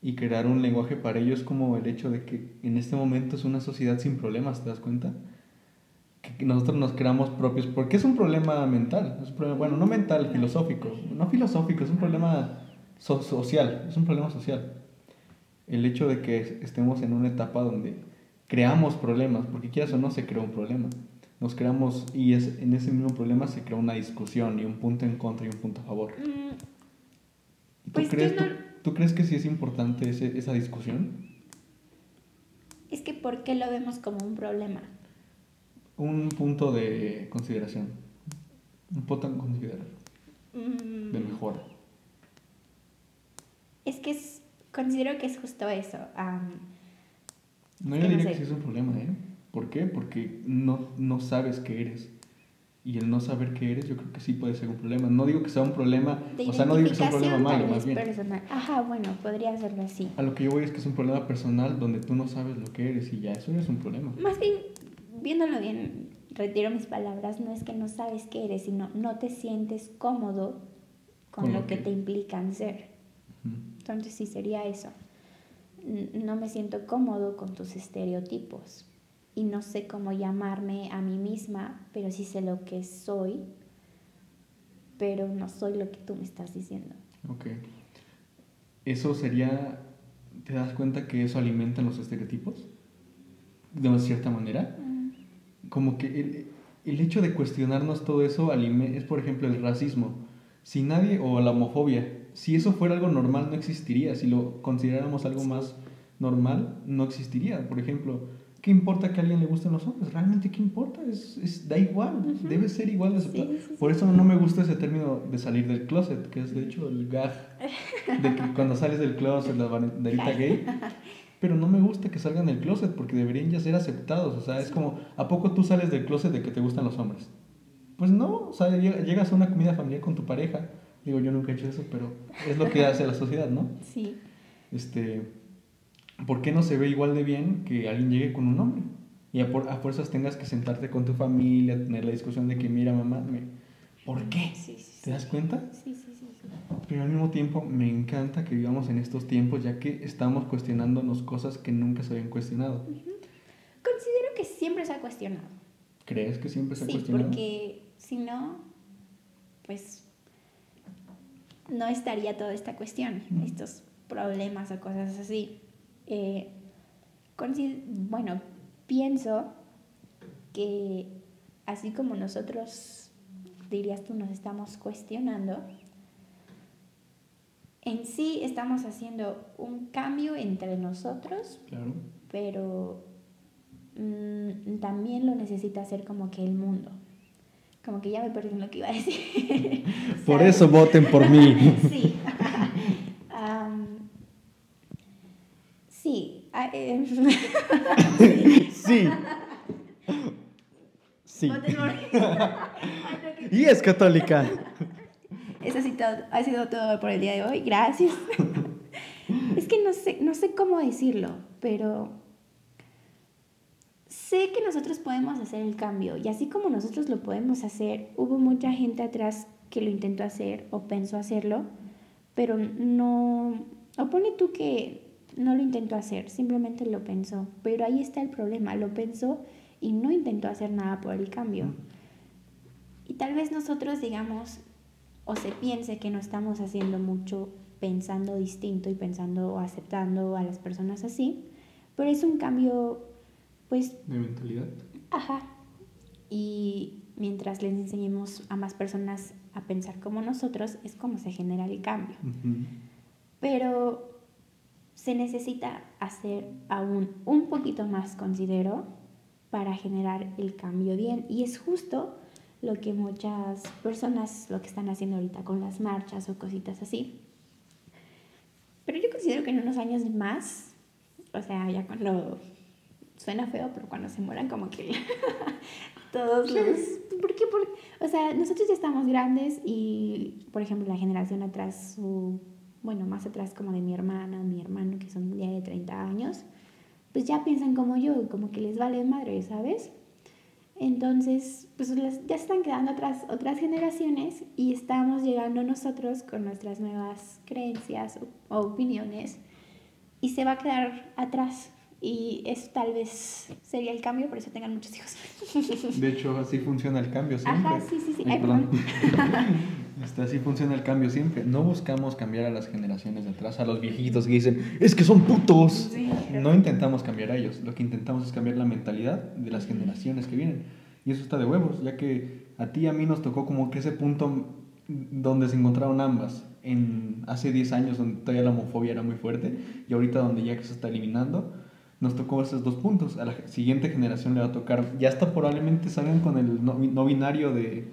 y crear un lenguaje para ello es como el hecho de que en este momento es una sociedad sin problemas, ¿te das cuenta? Que nosotros nos creamos propios, porque es un problema mental, es un problema, bueno, no mental, filosófico, no filosófico, es un problema social, es un problema social el hecho de que estemos en una etapa donde creamos problemas, porque quieras o no se crea un problema. Nos creamos y es, en ese mismo problema se crea una discusión y un punto en contra y un punto a favor. Mm, ¿Tú, pues crees, tú, crees que sí es importante ese, esa discusión? Es que ¿por qué lo vemos como un problema? Un punto de consideración. Un punto en considerar. Mm. De mejora. Es que es, considero que es justo eso. no, yo diría que sí es un problema, ¿eh? ¿Por qué? Porque no, no sabes qué eres. Y el no saber qué eres, yo creo que sí puede ser un problema. No digo que sea un problema, o sea, no digo que sea un problema malo, más bien. Personal. Ajá, bueno, podría serlo así. A lo que yo voy es que es un problema personal donde tú no sabes lo que eres y ya, eso ya es un problema. Más bien, viéndolo bien, retiro mis palabras, no es que no sabes qué eres, sino no te sientes cómodo con, lo, que, te implican ser. Entonces sí sería eso. No me siento cómodo con tus estereotipos y no sé cómo llamarme a mí misma, pero sí sé lo que soy, pero no soy lo que tú me estás diciendo. Ok. Eso sería, ¿te das cuenta que eso alimenta los estereotipos? De cierta manera. Mm. Como que el, el, hecho de cuestionarnos todo eso es, por ejemplo, el racismo. Si nadie, o la homofobia, si eso fuera algo normal no existiría. Si lo consideráramos algo más normal, no existiría. Por ejemplo, ¿Qué importa que a alguien le gusten los hombres? ¿Realmente qué importa? Es, es da igual, debe ser igual de Por eso no me gusta ese término de salir del closet, que es de hecho el gag, de que cuando sales del closet, la banderita gay. Pero no me gusta que salgan del closet porque deberían ya ser aceptados. O sea, es como, ¿a poco tú sales del closet de que te gustan los hombres? Pues no, o sea, llegas a una comida familiar con tu pareja. Digo, yo nunca he hecho eso, pero es lo que hace la sociedad, ¿no? Sí. Este ¿por qué no se ve igual de bien que alguien llegue con un hombre? Y a, por, a fuerzas tengas que sentarte con tu familia, tener la discusión de que, mira, mamá, me... ¿por qué? ¿Te das cuenta? Sí, sí, sí, Pero al mismo tiempo me encanta que vivamos en estos tiempos ya que estamos cuestionándonos cosas que nunca se habían cuestionado. Considero que siempre se ha cuestionado. ¿Crees que siempre se ha cuestionado? Sí, porque si no, pues no estaría toda esta cuestión, estos problemas o cosas así. Eh, bueno, pienso que así como nosotros, dirías tú, nos estamos cuestionando, en sí estamos haciendo un cambio entre nosotros, pero mm, también lo necesita hacer como que el mundo. Como que ya me perdí en lo que iba a decir. por eso voten por mí. sí. Sí. Ah, eh, sí. Sí. y es católica. Eso sí ha sido todo por el día de hoy. Gracias. es que no sé, no sé cómo decirlo, pero sé que nosotros podemos hacer el cambio y así como nosotros lo podemos hacer, hubo mucha gente atrás que lo intentó hacer o pensó hacerlo, pero no, o pone tú que no lo intentó hacer, simplemente lo pensó. Pero ahí está el problema, lo pensó y no intentó hacer nada por el cambio. Y tal vez nosotros digamos o se piense que no estamos haciendo mucho pensando distinto y pensando o aceptando a las personas así, pero es un cambio pues... De mentalidad. Ajá. Y mientras les enseñemos a más personas a pensar como nosotros, es como se genera el cambio. Pero se necesita hacer aún un poquito más, considero, para generar el cambio bien. Y es justo lo que muchas personas lo que están haciendo ahorita con las marchas o cositas así. Pero yo considero que en unos años más, o sea, ya cuando suena feo, pero cuando se mueran como que todos los... ¿Por qué? o sea, nosotros ya estamos grandes y, por ejemplo, la generación atrás, su bueno, más atrás como de mi hermana, mi hermano, que son ya de 30 años, pues ya piensan como yo, como que les vale madre, ¿sabes? Entonces, pues ya están quedando atrás otras generaciones y estamos llegando nosotros con nuestras nuevas creencias o, opiniones y se va a quedar atrás. Y eso tal vez sería el cambio, por eso tengan muchos hijos. De hecho, así funciona el cambio siempre. Ajá, sí, sí, sí. Ay, perdón. Este, así funciona el cambio siempre. No buscamos cambiar a las generaciones de atrás, a los viejitos que dicen, es que son putos. No intentamos cambiar a ellos. Lo que intentamos es cambiar la mentalidad de las generaciones que vienen. Y eso está de huevos, ya que a ti y a mí nos tocó como que ese punto donde se encontraron ambas. En hace 10 años donde todavía la homofobia era muy fuerte y ahorita donde ya que se está eliminando, nos tocó esos dos puntos. A la siguiente generación le va a tocar, ya hasta probablemente salgan con el no, no binario de,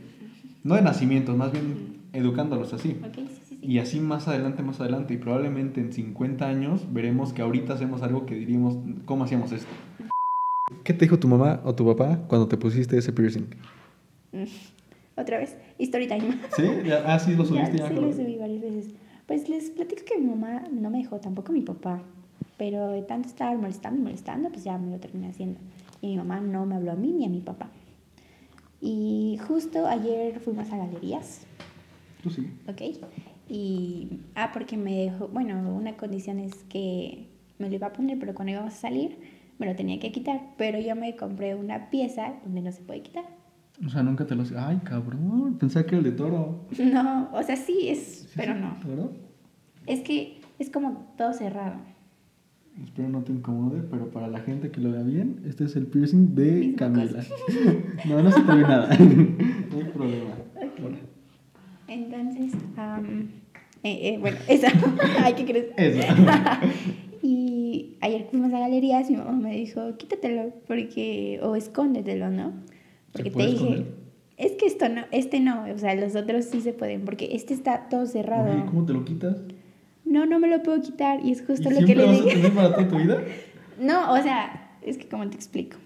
no de nacimiento, más bien educándolos así. Okay, sí, sí, Y así más adelante, más adelante, y probablemente en 50 años veremos que ahorita hacemos algo que diríamos, ¿cómo hacíamos esto? ¿Qué te dijo tu mamá o tu papá cuando te pusiste ese piercing? Mm, Otra vez, story time. ¿Sí? Ya- ah, sí, lo subiste ya. sí, creo. lo subí varias veces. Pues les platico que mi mamá no me dejó, tampoco mi papá. Pero de tanto estar molestando y molestando, pues ya me lo terminé haciendo. Y mi mamá no me habló a mí ni a mi papá. Y justo ayer fuimos a galerías, Tú sí. ¿ok? Y, ah, porque me dejó, bueno, una condición es que me lo iba a poner, pero cuando íbamos a salir me lo tenía que quitar. Pero yo me compré una pieza donde no se puede quitar. O sea, nunca te lo... Ay, cabrón, pensaba que era el de toro. No, o sea, sí es, ¿Sí pero es no. toro? Es que es como todo cerrado. Espero no te incomode, pero para la gente que lo vea bien, este es el piercing de Camila. no, no se te ve nada. no hay problema. Bueno, Entonces, am, eh, eh, bueno, eso. Ay, ¿qué crees? Eso. y ayer fuimos a galerías y mi mamá me dijo, quítatelo, porque, o escóndetelo, ¿no? Porque te dije, esconder? es que esto no, este no, o sea, los otros sí se pueden, porque este está todo cerrado. Oye, ¿Cómo te lo quitas? No, no me lo puedo quitar, y es ¿Y justo lo que siempre le vas a dije. tener para toda tu vida? No, o sea, es que como te explico.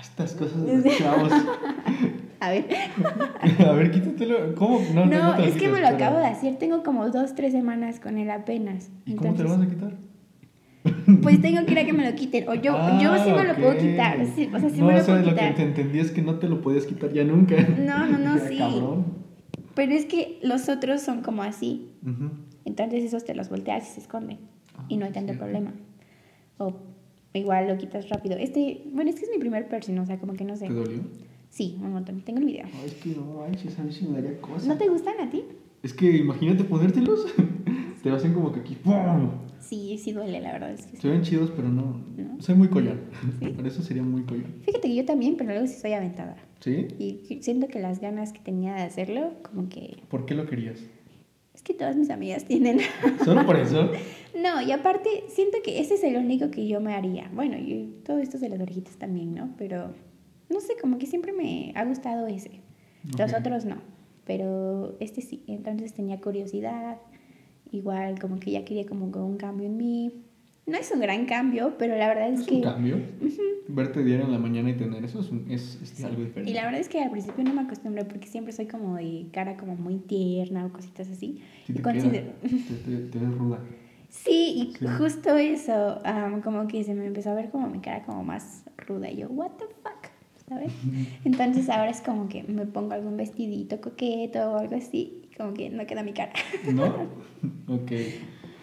Ah, Estas cosas de los chavos. A ver. A ver, quítatelo. ¿Cómo? No, No, te es que me lo acabo de hacer, tengo como dos, tres semanas con él apenas. ¿Y cómo te lo vas a quitar? Pues tengo que ir a que me lo quiten. O yo, yo sí me lo puedo Ah, quitar. sí, o sea, sí no, me lo eso puedo es lo que te entendí es que no te lo podías quitar ya nunca. No, no, no, sí. Cabrón. Pero es que los otros son como así. Entonces esos te los volteas y se esconden. y no hay Ah, tanto sí. problema. O igual lo quitas rápido. Este, bueno, es que es mi primer piercing, o sea, como que no sé. ¿Te dolió? Sí, un montón. Tengo el video. Ay, es que no manches, a mí sí me daría cosa. ¿No te gustan a ti? Es que imagínate ponértelos. te hacen como que aquí. ¡pum! Sí, sí duele, la verdad. Es que. Se ven chidos, pero no. ¿No? Soy muy collón. Sí. Por eso sería muy collón. Fíjate que yo también, pero luego sí soy aventada. ¿Sí? Y siento que las ganas que tenía de hacerlo, como que... ¿Por qué lo querías? Es que todas mis amigas tienen... ¿Solo por eso? No, y aparte siento que ese es el único que yo me haría. Bueno, y todo esto de las orejitas también, ¿no? Pero no sé, como que siempre me ha gustado ese. Los otros no, pero este sí. Entonces tenía curiosidad, igual como que ya quería como un cambio en mí. No es un gran cambio, pero la verdad es Es que... un cambio. Verte diario en la mañana y tener eso es, un- es, es Sí. algo diferente. Y la verdad es que al principio no me acostumbré porque siempre soy como de cara como muy tierna o cositas así. Sí y te, considero- te, te- te ves ruda. Sí, y Sí. justo eso, como que se me empezó a ver como mi cara como más ruda. Y yo, what the fuck, ¿sabes? Entonces ahora es como que me pongo algún vestidito coqueto o algo así, y como que no queda mi cara. ¿No? ok.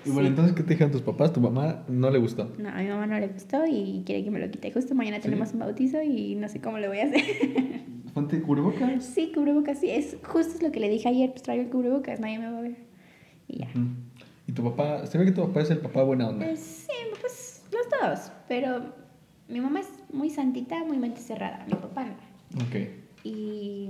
Y bueno, Sí. entonces, ¿qué te dijeron tus papás? ¿Tu mamá no le gustó? No, a mi mamá no le gustó y quiere que me lo quite. Justo mañana Sí. tenemos un bautizo y no sé cómo le voy a hacer. Ponte cubrebocas. sí, cubrebocas, sí, es justo es lo que le dije ayer, pues traigo el cubrebocas, nadie me va a ver. Y ya. Y tu papá, se ve que tu papá es el papá buena onda. Pues, sí, pues los dos, pero mi mamá es muy santita, muy mente cerrada, mi papá no. Ok. Y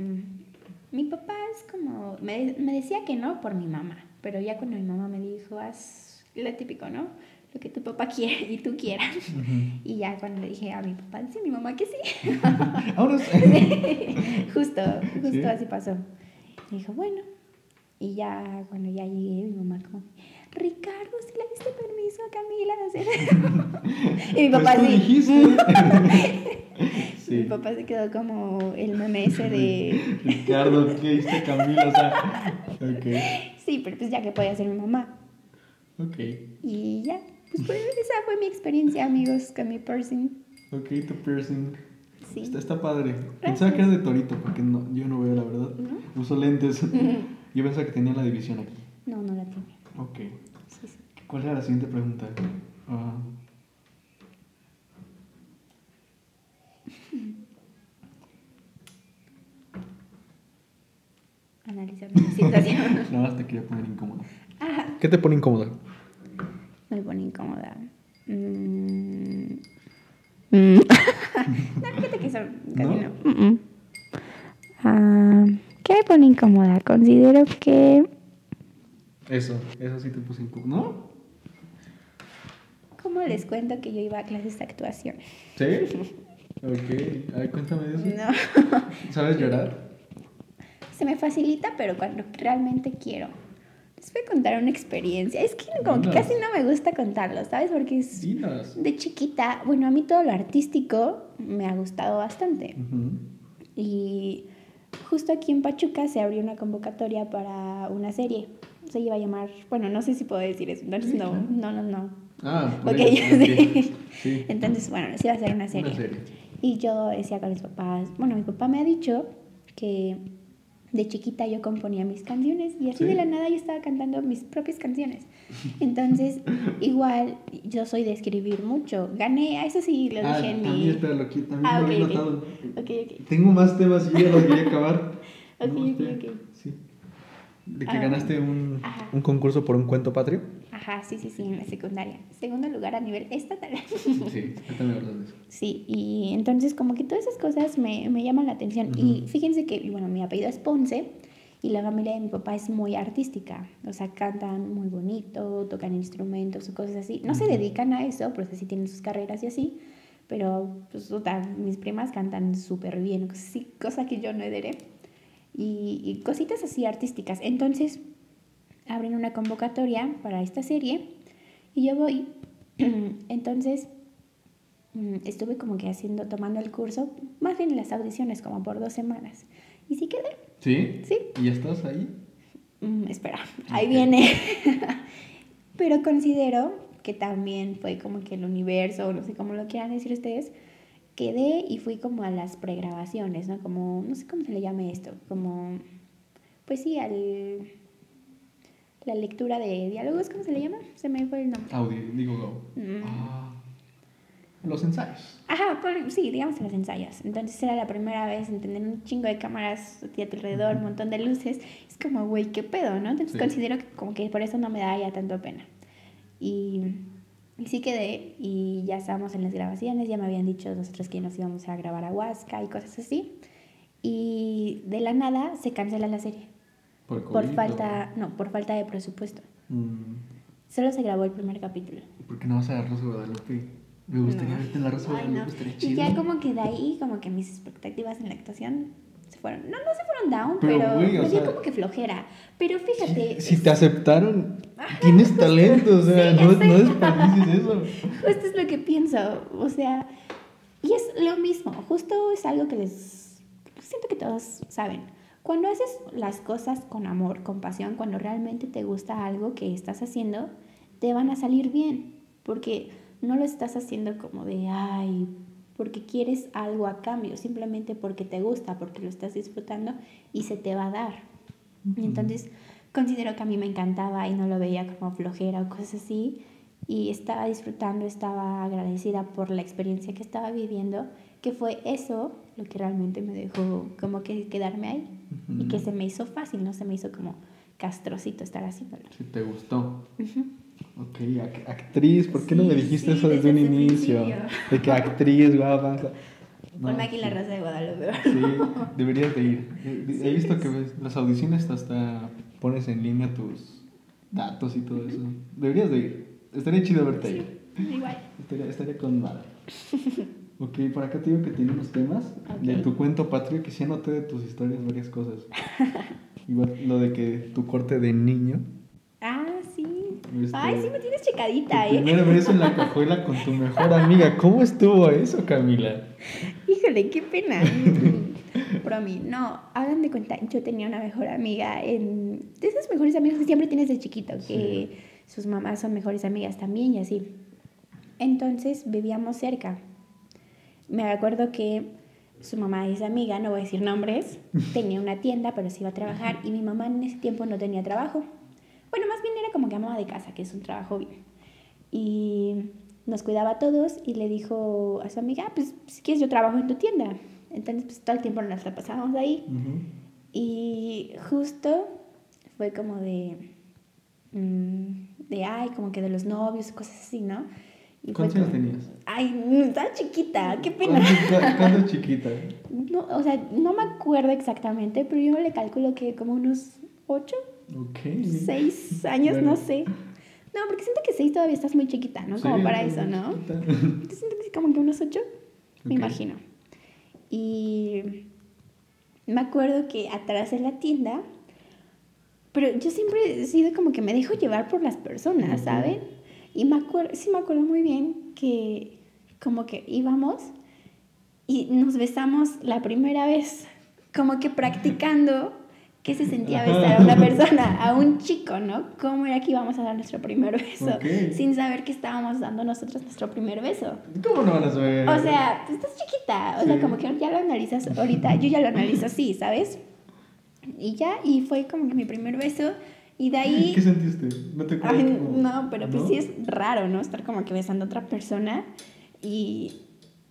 mi papá es como, me, me decía que no por mi mamá, pero ya cuando mi mamá me dijo, haz lo típico, ¿no? Lo que tu papá quiere y tú quieras. Ujú. Y ya cuando le dije a mi papá, sí, mi mamá que sí. Ahora sí. justo, justo ¿Sí? así pasó. Me dijo, bueno. Y ya cuando ya llegué, mi mamá como, Ricardo, si le diste permiso a Camila de hacer Y mi papá Pues sí. dijiste. Mi sí. papá se quedó como el meme ese de... Ricardo, ¿qué hiciste Camila? O sea, ok. Sí, pero pues ya que podía hacer mi mamá. Ok. Y ya, pues fue- esa fue mi experiencia, amigos, con mi piercing. Ok, tu piercing. Sí. Está, está padre. Pensaba que era de torito, porque no, yo no veo la verdad. ¿No? Uso lentes. Yo pensaba que tenía la división aquí. No, no la tiene. Ok. Sí, sí. ¿Cuál era la siguiente pregunta? Ah, Analizando la situación. nada más te quería poner incómodo. Ajá. ¿Qué te pone incómodo? Me pone incómoda. Mm. Mm. no, fíjate que eso casi ¿No? no. Mm, mm. Ah, ¿Qué me pone incómoda? Considero que... Eso, eso sí te puse incómodo. ¿No? ¿Cómo les cuento que yo iba a clases de actuación? ¿Sí? Ok. A ver, cuéntame de eso. No. ¿Sabes llorar? se me facilita, pero cuando realmente quiero. Les voy a contar una experiencia. Es que como que casi no me gusta contarlo, ¿sabes? Porque es de chiquita, bueno, a mí todo lo artístico me ha gustado bastante. Y justo aquí en Pachuca se abrió una convocatoria para una serie. Se iba a llamar, bueno, no sé si puedo decir eso, entonces no, no, no, no. Ah, okay. sí. Entonces, bueno, se iba a hacer una serie. una serie. Y yo decía con mis papás, bueno, mi papá me ha dicho que de chiquita yo componía mis canciones y así de la nada yo estaba cantando mis propias canciones. Entonces, igual yo soy de escribir mucho. Gané, eso sí lo ah, dije en también, mi... espéralo aquí, también ah, lo he notado. Tengo más temas y ya los voy a acabar. ok, ok, ok. Sí. ¿De que ah, ganaste un, un, concurso por un cuento patrio? Ajá, sí, sí, sí, en la secundaria. Segundo lugar a nivel estatal. sí. Sí, y entonces como que todas esas cosas me, me llaman la atención. Y fíjense que, bueno, mi apellido es Ponce y la familia de mi papá es muy artística. O sea, cantan muy bonito, tocan instrumentos o cosas así. No se dedican a eso, pero sí tienen sus carreras y así. Pero, pues, mis primas cantan súper bien, sí, cosa que yo no heredé y, cositas así artísticas. Entonces, abren una convocatoria para esta serie y yo voy. Entonces, mm, estuve como que haciendo, tomando el curso, más bien las audiciones, como por dos semanas. Y sí quedé. ¿Sí? Sí. ¿Y estás ahí? Mm, espera, ahí viene. Pero considero que también fue como que el universo, no sé cómo lo quieran decir ustedes, quedé y fui como a las pregrabaciones, ¿no? Como, no sé cómo se le llame esto, como, pues sí, al, la lectura de diálogos, ¿cómo se le llama? Se me fue el nombre. Audio, digo, mm. ah, los ensayos. Ajá, sí, digamos los ensayos. Entonces era la primera vez en tener un chingo de cámaras a tu alrededor, un montón de luces. Es como, güey, qué pedo, ¿no? Entonces considero que como que por eso no me da ya tanto pena. Y y sí quedé y ya estábamos en las grabaciones, ya me habían dicho nosotros que nos íbamos a grabar a Huasca y cosas así. Y de la nada se cancela la serie. ¿Por, por falta, no, por falta de presupuesto. Mm. Solo se grabó el primer capítulo. ¿Por qué no vas a Rosa de Guadalupe? Me gustaría verte en la Rosa Guadalupe, no. Y ya como que de ahí, como que mis expectativas en la actuación se fueron. No, no se fueron down, pero, me dio como que flojera. Pero fíjate. Si, te aceptaron, tienes talento, o sea, no, no desperdicies eso. Justo es lo que pienso, o sea, y es lo mismo, justo es algo que les. Siento que todos saben. Cuando haces las cosas con amor, con pasión, cuando realmente te gusta algo que estás haciendo, te van a salir bien. Porque no lo estás haciendo como de, ay, porque quieres algo a cambio, simplemente porque te gusta, porque lo estás disfrutando y se te va a dar. Entonces, considero que a mí me encantaba y no lo veía como flojera o cosas así. Y estaba disfrutando, estaba agradecida por la experiencia que estaba viviendo, que fue eso lo que realmente me dejó como que quedarme ahí. Y que se me hizo fácil, no se me hizo como castrocito estar haciéndolo. Sí, te gustó. Ok, actriz, ¿por qué no me dijiste eso desde, un inicio? De que actriz, guapa. No, Ponme aquí la raza de Guadalupe. Sí, deberías de ir. He visto que ves las audiciones hasta pones en línea tus datos y todo eso. Deberías de ir. Estaría chido verte ahí. Igual. Estaría, estaría con madre. Ok, por acá te digo que tiene unos temas de tu cuento patrio que sí anoté de tus historias varias cosas. Igual lo de que tu corte de niño este, Ay, sí me tienes checadita, ¿eh? Primera vez en la cajuela con tu mejor amiga. ¿Cómo estuvo eso, Camila? Híjole, qué pena. mí, no, hagan de cuenta, yo tenía una mejor amiga, en, de esas mejores amigas que siempre tienes de chiquito, que sus mamás son mejores amigas también y así. Entonces vivíamos cerca. Me acuerdo que su mamá es amiga, no voy a decir nombres, tenía una tienda, pero se iba a trabajar y mi mamá en ese tiempo no tenía trabajo. Bueno, más bien era como que amaba de casa, que es un trabajo bien. Y nos cuidaba a todos y le dijo a su amiga, ah, pues si quieres yo trabajo en tu tienda. Entonces, pues todo el tiempo nos la pasábamos ahí. Y justo fue como de, mm, de, ay, como que de los novios, cosas así, ¿no? ¿Cuántos años tenías? Ay, estaba chiquita, qué pena. ¿Cuándo chiquita? No, o sea, no me acuerdo exactamente, pero yo le calculo que como unos ocho. Ok. Seis años, no sé. No, porque siento que seis todavía estás muy chiquita, ¿no? Como para eso, ¿no? siento que como que unos ocho, me imagino. Y me acuerdo que atrás de la tienda, pero yo siempre he sido como que me dejo llevar por las personas, ¿saben? Y me acuerdo, sí me acuerdo muy bien que como que íbamos y nos besamos la primera vez, como que practicando qué se sentía besar a una persona, a un chico, ¿no? ¿Cómo era que íbamos a dar nuestro primer beso? Sin saber que estábamos dando nosotros nuestro primer beso. ¿Cómo no van a saber? O sea, tú estás chiquita, o sea, como que ya lo analizas ahorita, yo ya lo analizo así, ¿sabes? Y ya, y fue como que mi primer beso. Y de ahí... ¿Qué sentiste? ¿No te acuerdas? no, pero pues sí es raro, ¿no? Estar como que besando a otra persona y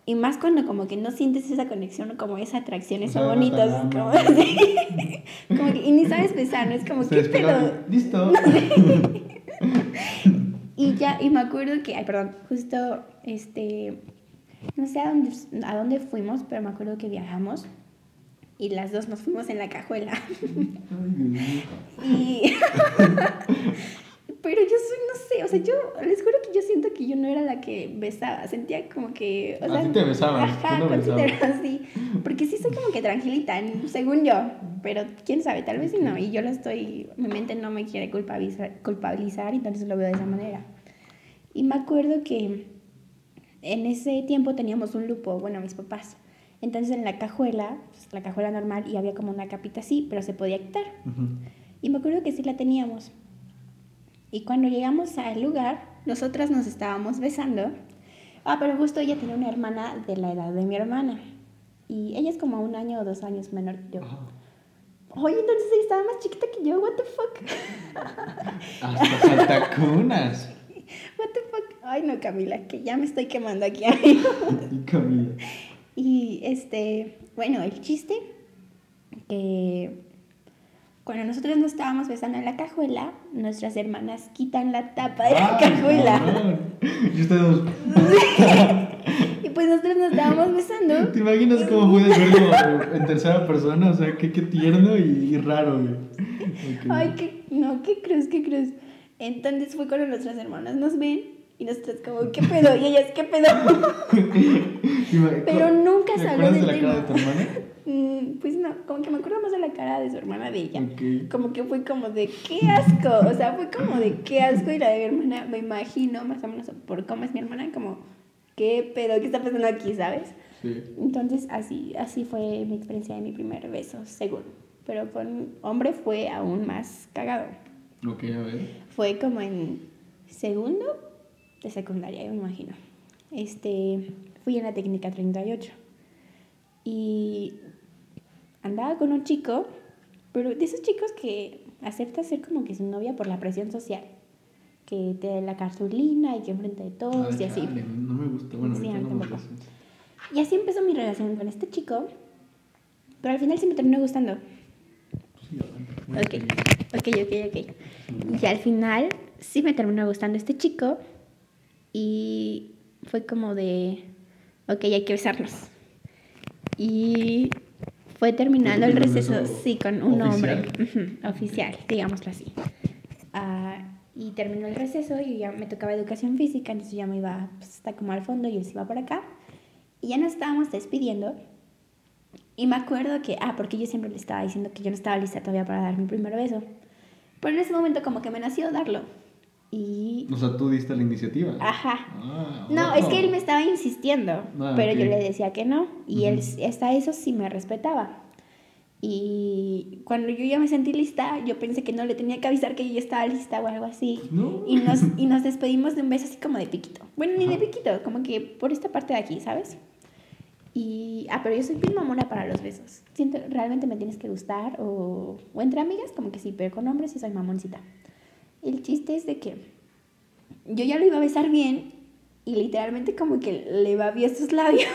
y más cuando como que no sientes esa conexión, como esa atracción, eso bonito. Como, como que, y ni sabes besar, ¿no? Es como, ¿qué pedo? Listo. y ya, y me acuerdo que, ay, perdón, justo, este, no sé a dónde, a dónde fuimos, pero me acuerdo que viajamos y las dos nos fuimos en la cajuela. y pero yo soy, no sé, o sea, yo les juro que yo siento que yo no era la que besaba, sentía como que... O sea, a te besaban, ajá, no así, porque sí soy como que tranquilita, según yo, pero quién sabe, tal vez sí no, y yo lo estoy, mi mente no me quiere culpabilizar, culpabilizar, entonces lo veo de esa manera. Y me acuerdo que en ese tiempo teníamos un lupo, bueno, mis papás, entonces en la cajuela, pues, la cajuela normal, y había como una capita así, pero se podía quitar. Y me acuerdo que sí la teníamos. Y cuando llegamos al lugar, nosotras nos estábamos besando. Ah, pero justo ella tenía una hermana de la edad de mi hermana. Y ella es como un año o dos años menor que yo. Oye, entonces ella estaba más chiquita que yo, what the fuck. Hasta saltacunas. What the fuck. Ay, no, Camila, que ya me estoy quemando aquí. Camila. Y este, bueno, el chiste que cuando nosotros nos estábamos besando en la cajuela, nuestras hermanas quitan la tapa de la cajuela. Y ustedes. y pues nosotros nos estábamos besando. ¿Te imaginas cómo puede verlo en tercera persona? O sea, qué, qué tierno y, raro, güey. Ay, qué, no, qué cruz, qué cruz. Entonces fue cuando nuestras hermanas nos ven y nosotros como, ¿qué pedo? Y ellas, ¿qué pedo? Pero nunca salió de la cara de tu hermana? Mm, pues no, como que me acuerdo más de la cara de su hermana de ella. Como que fue como de qué asco. O sea, fue como de qué asco. Y la de mi hermana, me imagino, más o menos por cómo es mi hermana, como qué pedo, qué está pasando aquí, ¿sabes? Sí. Entonces, así, así fue mi experiencia de mi primer beso, según. Pero con hombre fue aún más cagado. Ok, a ver. Fue como en segundo de secundaria, yo me imagino. Este, fui en la técnica 38. Y andaba con un chico, pero de esos chicos que acepta ser como que su novia por la presión social. Que te da la cartulina y que enfrente de todos y así. no me gusta, bueno, no Y así empezó mi relación con este chico, pero al final sí me terminó gustando. ok, ok, ok, ok. Y al final sí me terminó gustando este chico y fue como de, ok, hay que besarnos. Y fue terminando el receso, sí, con un hombre oficial, digámoslo así. Uh, y terminó el receso y ya me tocaba educación física, entonces ya me iba pues, hasta como al fondo y él se iba por acá. Y ya nos estábamos despidiendo. Y me acuerdo que, ah, porque yo siempre le estaba diciendo que yo no estaba lista todavía para dar mi primer beso. Pero en ese momento como que me nació darlo. Y... O sea, tú diste la iniciativa. Ajá. Ah, no, es que él me estaba insistiendo, ah, pero yo le decía que no. Y él hasta eso sí me respetaba. Y cuando yo ya me sentí lista, yo pensé que no le tenía que avisar que yo ya estaba lista o algo así. Y, nos, y nos despedimos de un beso así como de piquito. Bueno, ni de piquito, como que por esta parte de aquí, ¿sabes? Y, ah, pero yo soy bien mamona para los besos. Siento, realmente me tienes que gustar o, o entre amigas, como que sí, pero con hombres sí soy mamoncita. El chiste es de que yo ya lo iba a besar bien y literalmente como que le va bien sus labios.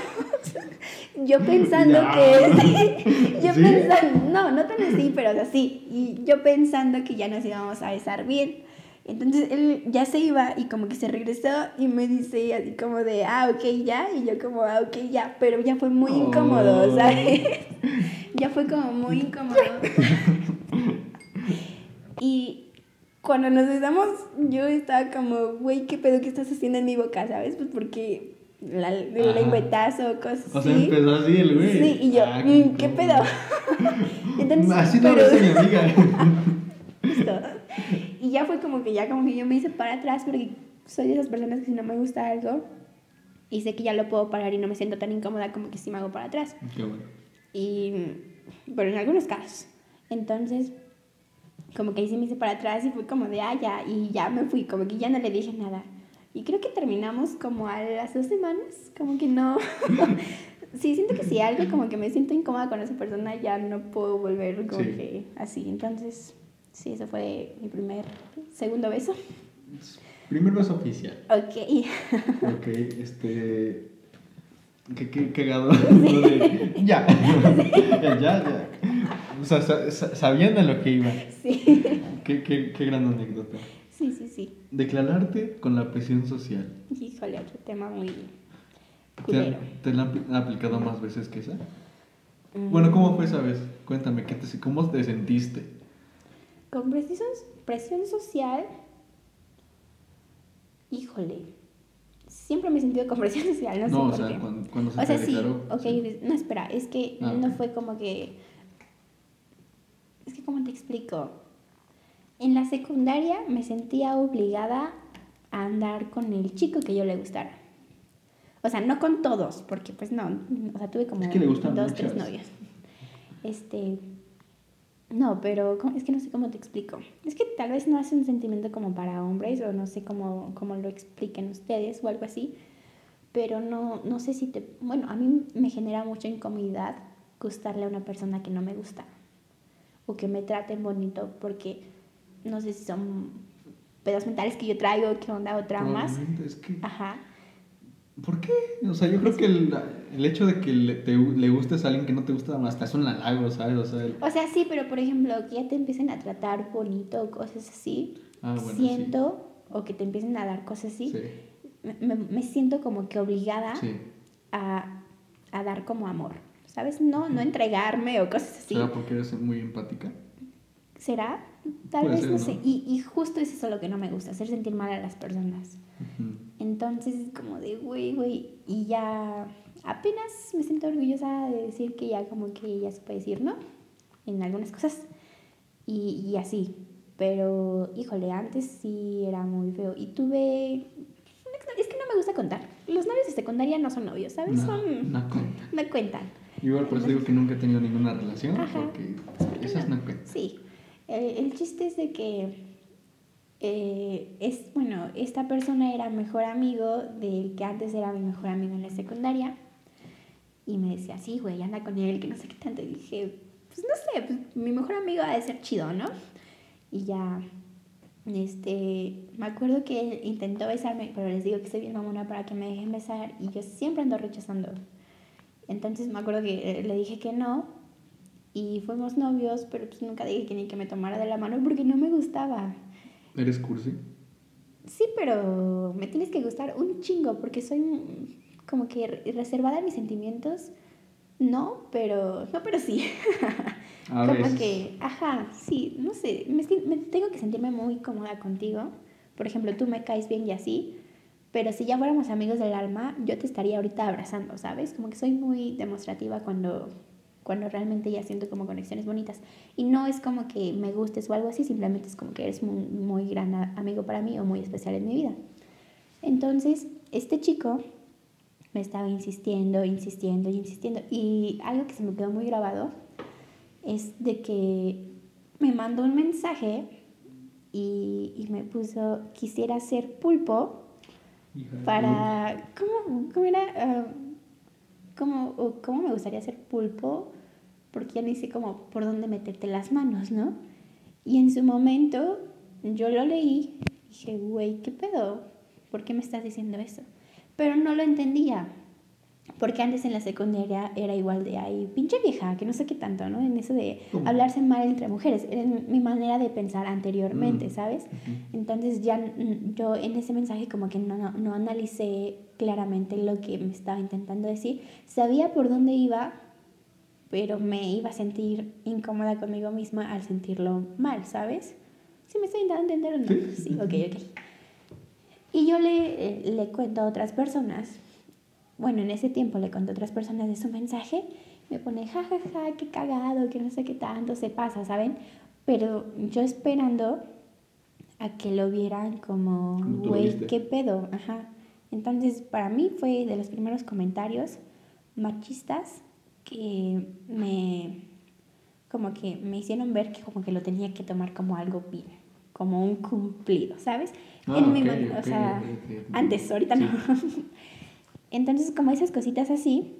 yo pensando que... yo pensando, no, no tan así, pero así. Y yo pensando que ya nos íbamos a besar bien. Entonces él ya se iba y como que se regresó y me dice así como de, ah, ok, ya. Y yo como, ah, ok, ya. Pero ya fue muy incómodo. ¿sabes? ya fue como muy incómodo. y cuando nos besamos, yo estaba como, güey, ¿qué pedo que estás haciendo en mi boca? ¿Sabes? Pues porque la, el lengüetazo, cosas así. O sea, empezó así el güey. Sí, y yo, Ah, mm, ¿qué cómo. pedo? Entonces, Así no pero- mi amiga. Justo. Y ya fue como que ya como que yo me hice para atrás porque soy de esas personas que si no me gusta algo y sé que ya lo puedo parar y no me siento tan incómoda como que si me hago para atrás. Qué bueno. Y, pero en algunos casos. Entonces, como que ahí sí me hice para atrás y fue como de, ah, ya, y ya me fui, como que ya no le dije nada. Y creo que terminamos como a las dos semanas, como que no. sí, siento que si algo como que me siento incómoda con esa persona, ya no puedo volver como Sí. que así. Entonces, sí, eso fue mi primer, segundo beso. Primer beso oficial. Ok. Ok, este. Qué, qué cagado. Ya. ya, ya. O sea, sa- sa- sabían a lo que iba. Sí. Qué, qué, qué gran anécdota. Sí, sí, sí. Declararte con la presión social. Híjole, otro tema muy ¿Te, culero. te la han aplicado más veces que esa? Mm. Bueno, ¿cómo fue esa vez? Cuéntame, ¿qué te, ¿cómo te sentiste? Con presión, presión social, híjole, siempre me he sentido con presión social, no, sé No, o por sea, qué. cuando, cuando se O te sea, sí, ok, sí. no, espera, es que Ah, no fue como que... Es que, ¿cómo te explico? En la secundaria me sentía obligada a andar con el chico que yo le gustara. O sea, no con todos, porque pues no, o sea, tuve como Es que le gustan dos, muchas. tres novios. Este, no, pero es que no sé cómo te explico. Es que tal vez no hace un sentimiento como para hombres o no sé cómo, cómo lo expliquen ustedes o algo así, pero no, no sé si te... Bueno, a mí me genera mucha incomodidad gustarle a una persona que no me gusta o que me traten bonito porque no sé si son pedos mentales que yo traigo, qué onda o traumas. Probablemente, Es que, Ajá. ¿Por qué? O sea, yo creo que el, el hecho de que le, te- le gustes a alguien que no te gusta hasta es un halago, ¿sabes? O sea, el- O sea, sí, pero por ejemplo, que ya te empiecen a tratar bonito o cosas así, Ah, bueno, siento, o que te empiecen a dar cosas así, sí. me, me- me siento como que obligada Sí. a, a dar como amor, ¿sabes? No, no entregarme o cosas así. ¿Será porque eres muy empática? ¿Será? Tal Puede vez, ser, no sé. Y, y justo es eso lo que no me gusta, hacer sentir mal a las personas. Ujú. Entonces es como de, güey, güey, y ya apenas me siento orgullosa de decir que ya como que ya se puede decir, ¿no? En algunas cosas. Y, y así. Pero, híjole, antes sí era muy feo. Y tuve... Es que no me gusta contar. Los novios de secundaria no son novios, ¿sabes? No, son... no cuenta. No cuentan. Igual por eso digo que nunca he tenido ninguna relación, Ajá. porque ¿por qué esas no? no cuentan. Sí. El, el chiste es de que eh, es, bueno, esta persona era mejor amigo del que antes era mi mejor amigo en la secundaria. Y me decía, sí, güey, anda con él, que no sé qué tanto. Y dije, pues no sé, pues mi mejor amigo ha de ser chido, ¿no? Y ya, este, me acuerdo que intentó besarme, pero les digo que soy bien mamona para que me dejen besar y yo siempre ando rechazando. Entonces me acuerdo que eh, le dije que no y fuimos novios, pero pues nunca dije que ni que me tomara de la mano porque no me gustaba. ¿Eres cursi? Sí, pero me tienes que gustar un chingo porque soy como que re- reservada en mis sentimientos. No, pero no, pero sí. A como veces. que, ajá, sí, no sé, me, me tengo que sentirme muy cómoda contigo. Por ejemplo, tú me caes bien y así, pero si ya fuéramos amigos del alma, yo te estaría ahorita abrazando, ¿sabes? Como que soy muy demostrativa cuando, cuando realmente ya siento como conexiones bonitas. Y no es como que me gustes o algo así, simplemente es como que eres muy, muy gran amigo para mí o muy especial en mi vida. Entonces, este chico me estaba insistiendo, insistiendo y insistiendo. Y algo que se me quedó muy grabado es de que me mandó un mensaje y, y me puso, quisiera ser pulpo Hija para... ¿Cómo, cómo era? Ah, ¿cómo, o ¿Cómo me gustaría ser pulpo? Porque ya no como por dónde meterte las manos, ¿no? Y en su momento yo lo leí dije, güey, ¿qué pedo? ¿Por qué me estás diciendo eso? Pero no lo entendía. Porque antes en la secundaria era igual de ahí, pinche vieja, que no sé qué tanto, ¿no? En eso de hablarse mal entre mujeres. Era mi manera de pensar anteriormente, Mm. ¿sabes? Ujú. Entonces ya yo en ese mensaje como que no, no, no analicé claramente lo que me estaba intentando decir. Sabía por dónde iba, pero me iba a sentir incómoda conmigo misma al sentirlo mal, ¿sabes? ¿Sí me estoy intentando entender o no? Sí. Sí, ok, ok. Y yo le, le cuento a otras personas bueno, en ese tiempo le conté a otras personas de su mensaje, me pone, jajaja, ja, ja, qué cagado, que no sé qué tanto se pasa, ¿saben? Pero yo esperando a que lo vieran como, güey, ¿qué pedo? Ajá. Entonces, para mí fue de los primeros comentarios machistas que me, como que me hicieron ver que como que lo tenía que tomar como algo bien, como un cumplido, ¿sabes? Ah, en mi, ok, o sea, antes, ahorita no. Entonces, como esas cositas así,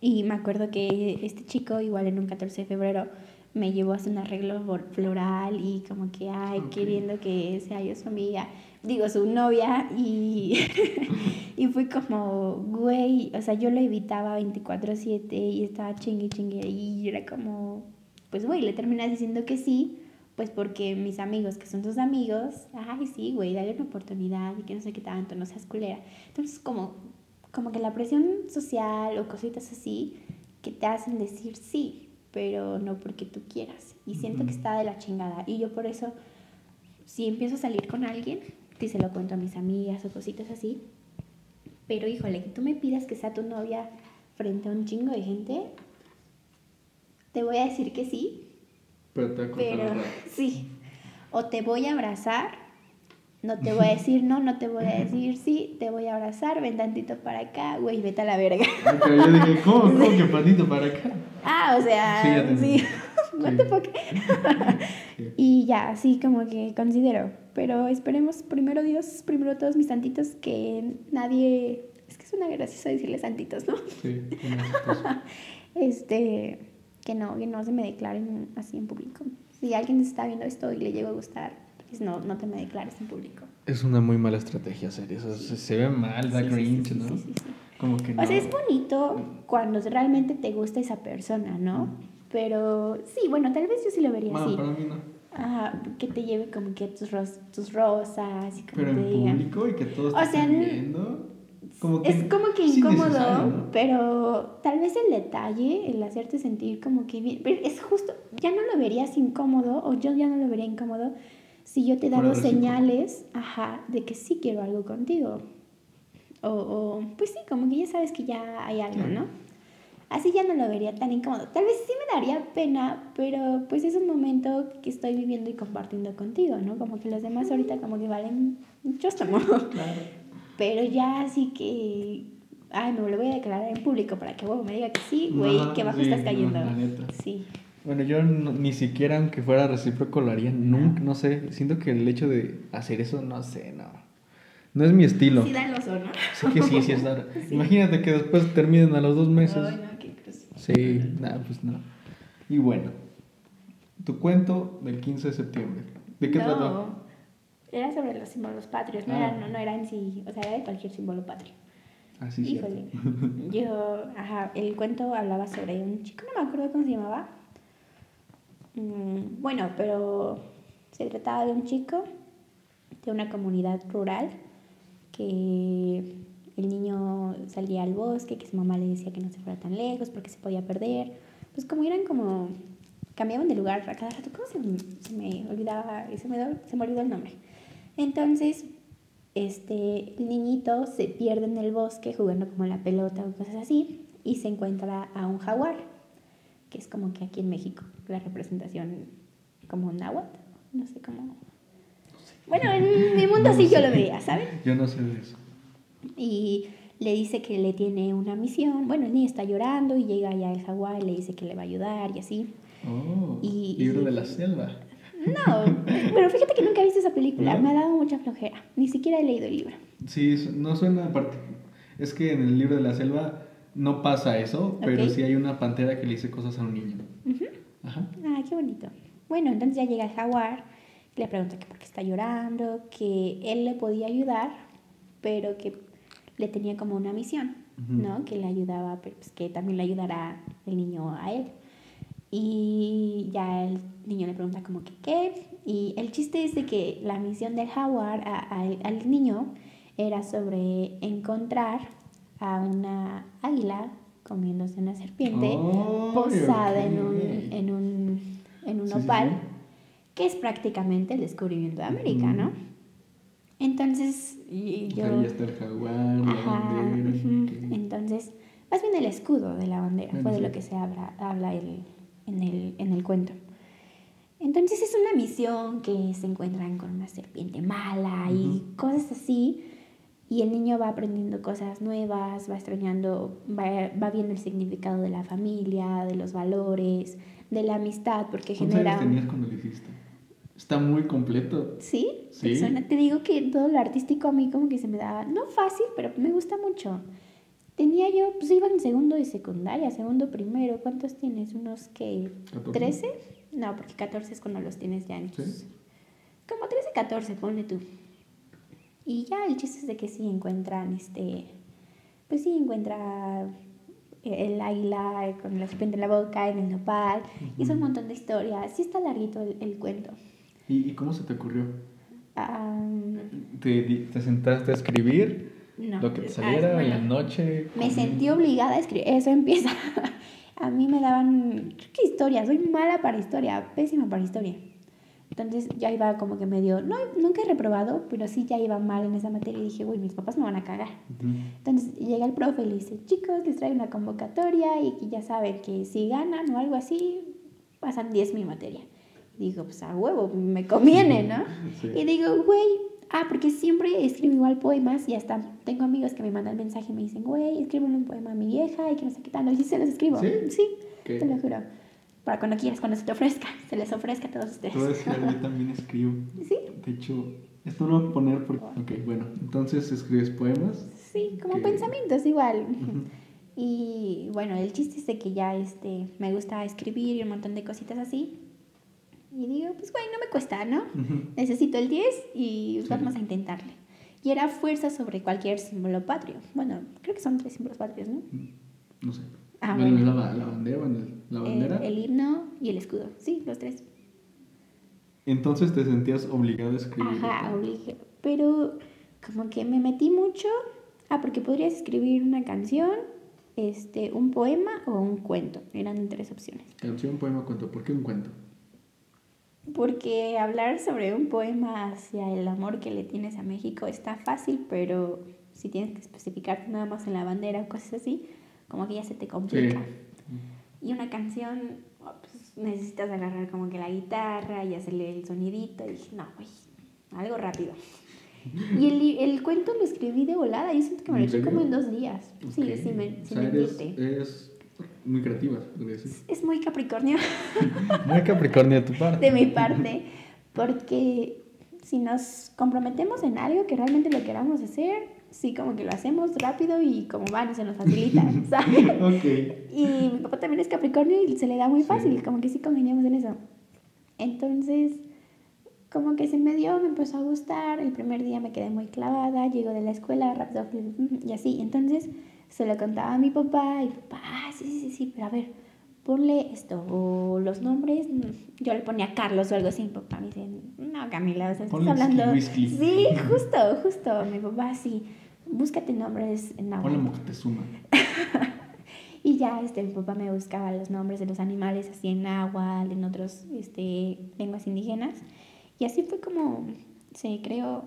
y me acuerdo que este chico, igual en un 14 de febrero, me llevó a hacer un arreglo flor- floral y como que, ay, queriendo que sea yo su amiga, digo, su novia, y, y fui como, güey, o sea, yo lo evitaba 24/7 y estaba chingue, chingue, y era como, pues, güey, le terminas diciendo que sí, pues porque mis amigos, que son tus amigos, ay, sí, güey, dale una oportunidad y que no sé qué tanto, no seas culera. Entonces, como, como que la presión social o cositas así que te hacen decir sí, pero no porque tú quieras. Y siento que Ujú. está de la chingada. Y yo por eso, si empiezo a salir con alguien, sí se lo cuento a mis amigas o cositas así. Pero híjole, que tú me pidas que sea tu novia frente a un chingo de gente, te voy a decir que sí, Pero te a pero sí. O te voy a abrazar, no te voy a decir no, no te voy a decir sí, te voy a abrazar, ven tantito para acá, güey, vete a la verga. Pero yo dije, ¿cómo, cómo que patito para acá? Ah, o sea, Sí, ya sí. entendí. What Sí. the fuck? Sí. Y ya, así como que considero. Pero esperemos, primero Dios, primero todos mis santitos, que nadie. Es que suena gracioso decirle santitos, ¿no? Sí, tiene esposo. Este. Que no, que no se me declaren así en público. Si alguien está viendo esto y le llegó a gustar, no, no te me declares en público. Es una muy mala estrategia hacer eso. Se, se ve mal, da Sí, sí, sí, cringe, sí, ¿no? sí, sí, sí. Como que no. O sea, es bonito cuando realmente te gusta esa persona, ¿no? Pero sí, bueno, tal vez yo sí lo vería Bueno, así. para mí no. Ajá, que te lleve como que tus, ros- tus rosas y como Pero en te diga. público y que todos O sea, viendo. Como que Es como que incómodo, pero tal vez el detalle, el hacerte sentir como que bien, pero es justo, ya no lo verías incómodo o yo ya no lo vería incómodo si yo te recíproco. señales, ajá, de que sí quiero algo contigo. O, o, pues sí, como que ya sabes que ya hay algo, ¿no? Así ya no lo vería tan incómodo. Tal vez sí me daría pena, pero pues es un momento que estoy viviendo y compartiendo contigo, ¿no? Como que los demás ahorita como que valen un chóstomo. Claro. Pero ya así que, ay, me lo voy a declarar en público para que huevo me diga que sí, güey, Ajá, que bajo sí, estás no, cayendo. neta. Sí. Bueno, yo no- ni siquiera aunque fuera recíproco lo haría. Nunca, no sé. Siento que el hecho de hacer eso, no sé, no. No es mi estilo. Sí da el oso, ¿no? Sí que sí, sí es dar. Sí. Imagínate que después terminen a los dos meses. Ay, no, qué cruz. Sí, nada, pues no. Y bueno, tu cuento del 15 de septiembre. ¿De qué no, trató? era sobre los símbolos patrios, no, Ah. era, no, no era en sí, o sea, era de cualquier símbolo patrio. Así sí. Híjole. Yo, ajá, el cuento hablaba sobre un chico, no me acuerdo cómo se llamaba. Mm, bueno, pero se trataba de un chico de una comunidad rural que el niño salía al bosque, que su mamá le decía que no se fuera tan lejos porque se podía perder. Pues como eran como, cambiaban de lugar a cada rato, ¿cómo se, se me olvidaba? Se me, se me olvidó el nombre. Entonces, este, niñito se pierde en el bosque jugando como la pelota o cosas así y se encuentra a un jaguar, que es como que aquí en México la representación como un náhuatl, no sé cómo. Bueno, en mi mundo No sí yo lo veía, ¿saben? Yo no sé de eso. Y le dice que le tiene una misión. Bueno, el niño está llorando y llega ya el jaguar y le dice que le va a ayudar y así. Oh, Y- libro y- de la selva. No, pero fíjate que nunca he visto esa película, ¿No? me ha dado mucha flojera, ni siquiera he leído el libro. Sí, no suena. Es que en el libro de la selva no pasa eso, pero sí hay una pantera que le dice cosas a un niño. Ujú. Ajá. Ah, qué bonito. Bueno, entonces ya llega el jaguar, le pregunta que por qué está llorando, que él le podía ayudar, pero que le tenía como una misión. ¿no? Que le ayudaba, pero pues que también le ayudará el niño a él. Y ya el niño le pregunta como que qué. Y el chiste es de que la misión del jaguar a- al niño era sobre encontrar a una águila comiéndose una serpiente Oh, posada en un, en un, en un Sí, opal, sí. que es prácticamente el descubrimiento de América, ¿no? Entonces, y yo... Ahí está el jaguar, la Ajá. Entonces, más bien el escudo de la bandera, Bueno, fue de sí. lo que se habla, habla el- en, el, en el cuento. Entonces es una misión que se encuentran con una serpiente mala y cosas así. Y el niño va aprendiendo cosas nuevas, va extrañando, va, va viendo el significado de la familia, de los valores, de la amistad, porque ¿Cuántos años genera... tenías cuando lo hiciste? Está muy completo. Sí, Sí. persona- te digo que todo lo artístico a mí como que se me daba, no fácil, pero me gusta mucho. Tenía yo, pues iba en segundo de secundaria, segundo primero. ¿Cuántos tienes? ¿Unos que 14. ¿13? No, porque 14 es cuando los tienes ya en ¿Sí? Como 13, 14, ponle tú. Y ya el chiste es de que sí encuentran, este, pues sí encuentra el águila con la serpiente en la boca, en el nopal, y son un montón de historias. Sí está larguito el, el cuento. ¿Y, y cómo se te ocurrió? Am, ¿Te, te sentaste a escribir no. lo que te Ah, saliera en la noche? Me sentí obligada a escribir. Eso empieza. A mí me daban. Que historia. Soy mala para historia. Pésima para historia. Entonces ya iba como que medio. No, nunca he reprobado, pero sí ya iba mal en esa materia. Y dije, güey, mis papás me van a cagar. Ujú. Entonces llega el profe y le dice, chicos, les traigo una convocatoria y que ya saben que si ganan o algo así, pasan 10 mi materia. Y digo, pues a huevo, me conviene, ¿no? Sí. Y digo, güey, ah, porque siempre escribo igual poemas y hasta tengo amigos que me mandan mensaje y me dicen, güey, escríbele un poema a mi vieja y que no sé qué tal. Y sí se los escribo. ¿Sí? Sí, ¿Qué? te lo juro. Para cuando quieras, cuando se te ofrezca, se les ofrezca a todos ustedes. Algo, yo también escribo. Sí, De hecho, esto lo voy a poner porque... Ok, bueno, entonces escribes poemas. sí, como Que- pensamientos igual. Y bueno, el chiste es de que ya este, me gusta escribir y un montón de cositas así. Y digo, pues güey, no me cuesta, ¿no? Necesito el 10 y Sí. vamos a intentarle. Y era fuerza sobre cualquier símbolo patrio. Bueno, creo que son tres símbolos patrios, ¿no? No sé. Ah, bueno, bueno. es la, la bandera, bueno, la El, bandera. el himno y el escudo. Sí, los tres. Entonces te sentías obligado a escribir. Ajá, obligue. Pero como que me metí mucho. Ah, porque podrías escribir una canción, este, un poema o un cuento. Eran tres opciones. Canción, poema, cuento. ¿Por qué un cuento? Porque hablar sobre un poema hacia el amor que le tienes a México está fácil, pero si tienes que especificar nada más en la bandera o cosas así, como que ya se te complica. Y una canción, oh, pues, necesitas agarrar como que la guitarra y hacerle el sonidito. Y dije, no, güey, algo rápido. Y el, el cuento lo escribí de volada. Yo siento que me lo ¿En eché como en dos días. Sí, Ok. sí, me, O sin sea, eres, eres muy creativa, decir. Es muy capricornio. Muy capricornio de tu parte. de mi parte, porque si nos comprometemos en algo que realmente lo queramos hacer, sí, como que lo hacemos rápido y como van se nos facilita, ¿sabes? ok. Y mi papá también es Capricornio y se le da muy Sí. fácil, como que sí congeniamos en eso. Entonces, como que se me dio, me empezó a gustar, el primer día me quedé muy clavada, llego de la escuela rápido y así. Entonces, se lo contaba a mi papá y papá, ah, sí, sí, sí, sí, pero a ver, ponle esto, o los nombres, yo le ponía Carlos o algo así, mi papá me dice, no, Camila, o sea, estás Ponle hablando... whisky. Sí, justo, justo, mi papá sí, búscate nombres en náhuatl. Moctezuma. Y ya este, mi papá me buscaba los nombres de los animales así en náhuatl, en otras este, lenguas indígenas. Y así fue como se creó.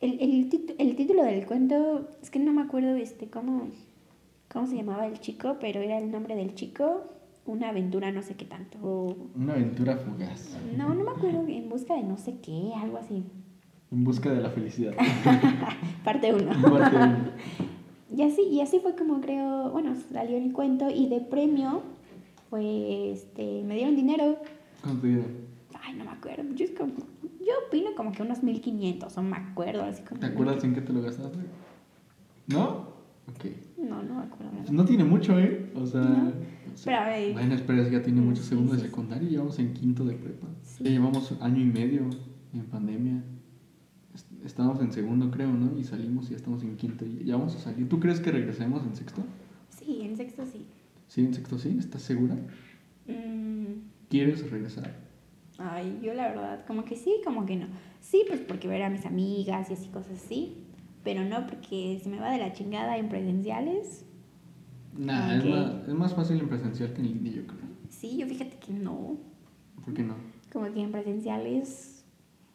El, el, título del cuento, es que no me acuerdo este, cómo, cómo se llamaba el chico, pero era el nombre del chico, una aventura no sé qué tanto. o- Una aventura fugaz. no, no me acuerdo, en busca de no sé qué, algo así. En busca de la felicidad. Parte uno. Parte uno. Y así, y así fue como creo, bueno, salió el cuento y de premio, pues, este, me dieron dinero. ¿Cuánto dieron? Ay, no me acuerdo. Yo, es como- yo opino como que unos 1500, no me acuerdo. Así como ¿Te acuerdas en qué te lo gastaste? ¿No? Ok. No, no me acuerdo. No tiene mucho, ¿eh? O sea. No. o sea, Pero. Bueno, espera, ya tiene mucho Sí, segundo de sí, sí. secundaria y llevamos en quinto de prepa. Sí. Ya llevamos año y medio en pandemia. Est- Estábamos en segundo, creo, ¿no? Y salimos y ya estamos en quinto. Y ya vamos a salir. ¿Tú crees que regresemos en sexto? Sí, en sexto sí. Sí, en sexto sí. ¿Estás segura? Mm, ¿Quieres regresar? ay, yo la verdad, como que sí, como que no. Sí, pues porque ver a mis amigas y así cosas así. Pero no porque se me va de la chingada en presenciales. Nah, es, más, es más fácil en presencial que en línea, yo creo. Sí, yo fíjate que no. ¿Por qué no? Como que en presenciales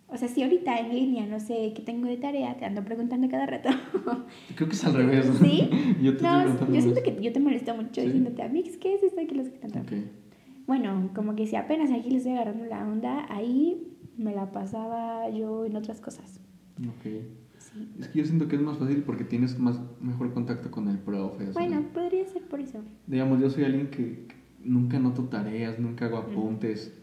O sea, si ahorita en línea no sé qué tengo de tarea, te ando preguntando cada rato. Creo que es al revés. ¿Sí? yo te no, estoy yo siento que yo te molesto mucho ¿Sí? diciéndote, Amix, ¿qué es esto? ¿Qué es tanto? Ok. Bueno, como que si apenas aquí le estoy agarrando la onda, ahí me la pasaba yo en otras cosas. Ok. Sí. Es que yo siento que es más fácil porque tienes más mejor contacto con el profe. Bueno, podría ser por eso. Digamos, yo soy alguien que que nunca anoto tareas, nunca hago apuntes.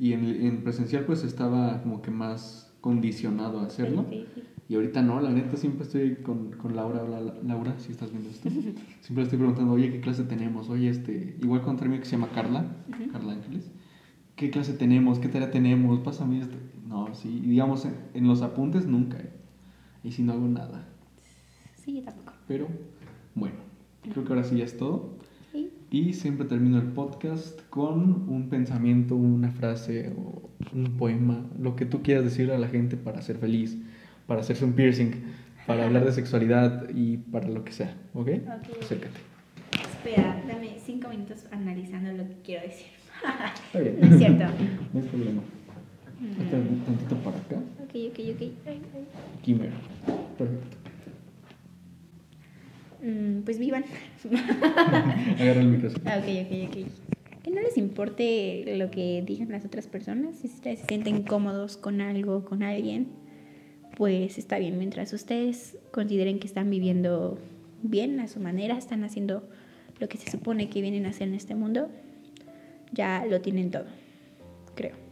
Y en, en presencial pues estaba como que más condicionado a hacerlo. Sí, sí, Y ahorita no, la neta siempre estoy con, con Laura, La- Laura, si estás viendo esto. siempre estoy preguntando, oye, ¿qué clase tenemos? Oye, este, igual con otra amiga que se llama Carla. Carla Ángeles. ¿Qué clase tenemos? ¿Qué tarea tenemos? Pásame esto. No, sí, y digamos, en, en los apuntes nunca. eh. Y si no hago nada. sí. Tampoco. Pero, bueno, creo que ahora sí ya es todo. Y siempre termino el podcast con un pensamiento, una frase o un poema, lo que tú quieras decirle a la gente para ser feliz, para hacerse un piercing, para hablar de sexualidad y para lo que sea, ¿ok? Ok. Acércate. Espera, dame cinco minutos analizando lo que quiero decir. Bien. No es cierto. no hay problema. Un tantito para acá. Ok, ok, ok. Mero. Perfecto. Mm, pues vivan. Agarra el micrófono. Ah, ok, ok, ok. Que no les importe lo que digan las otras personas. Si ustedes se sienten cómodos con algo, con alguien, pues está bien. Mientras ustedes consideren que están viviendo bien a su manera, están haciendo lo que se supone que vienen a hacer en este mundo, ya lo tienen todo, creo.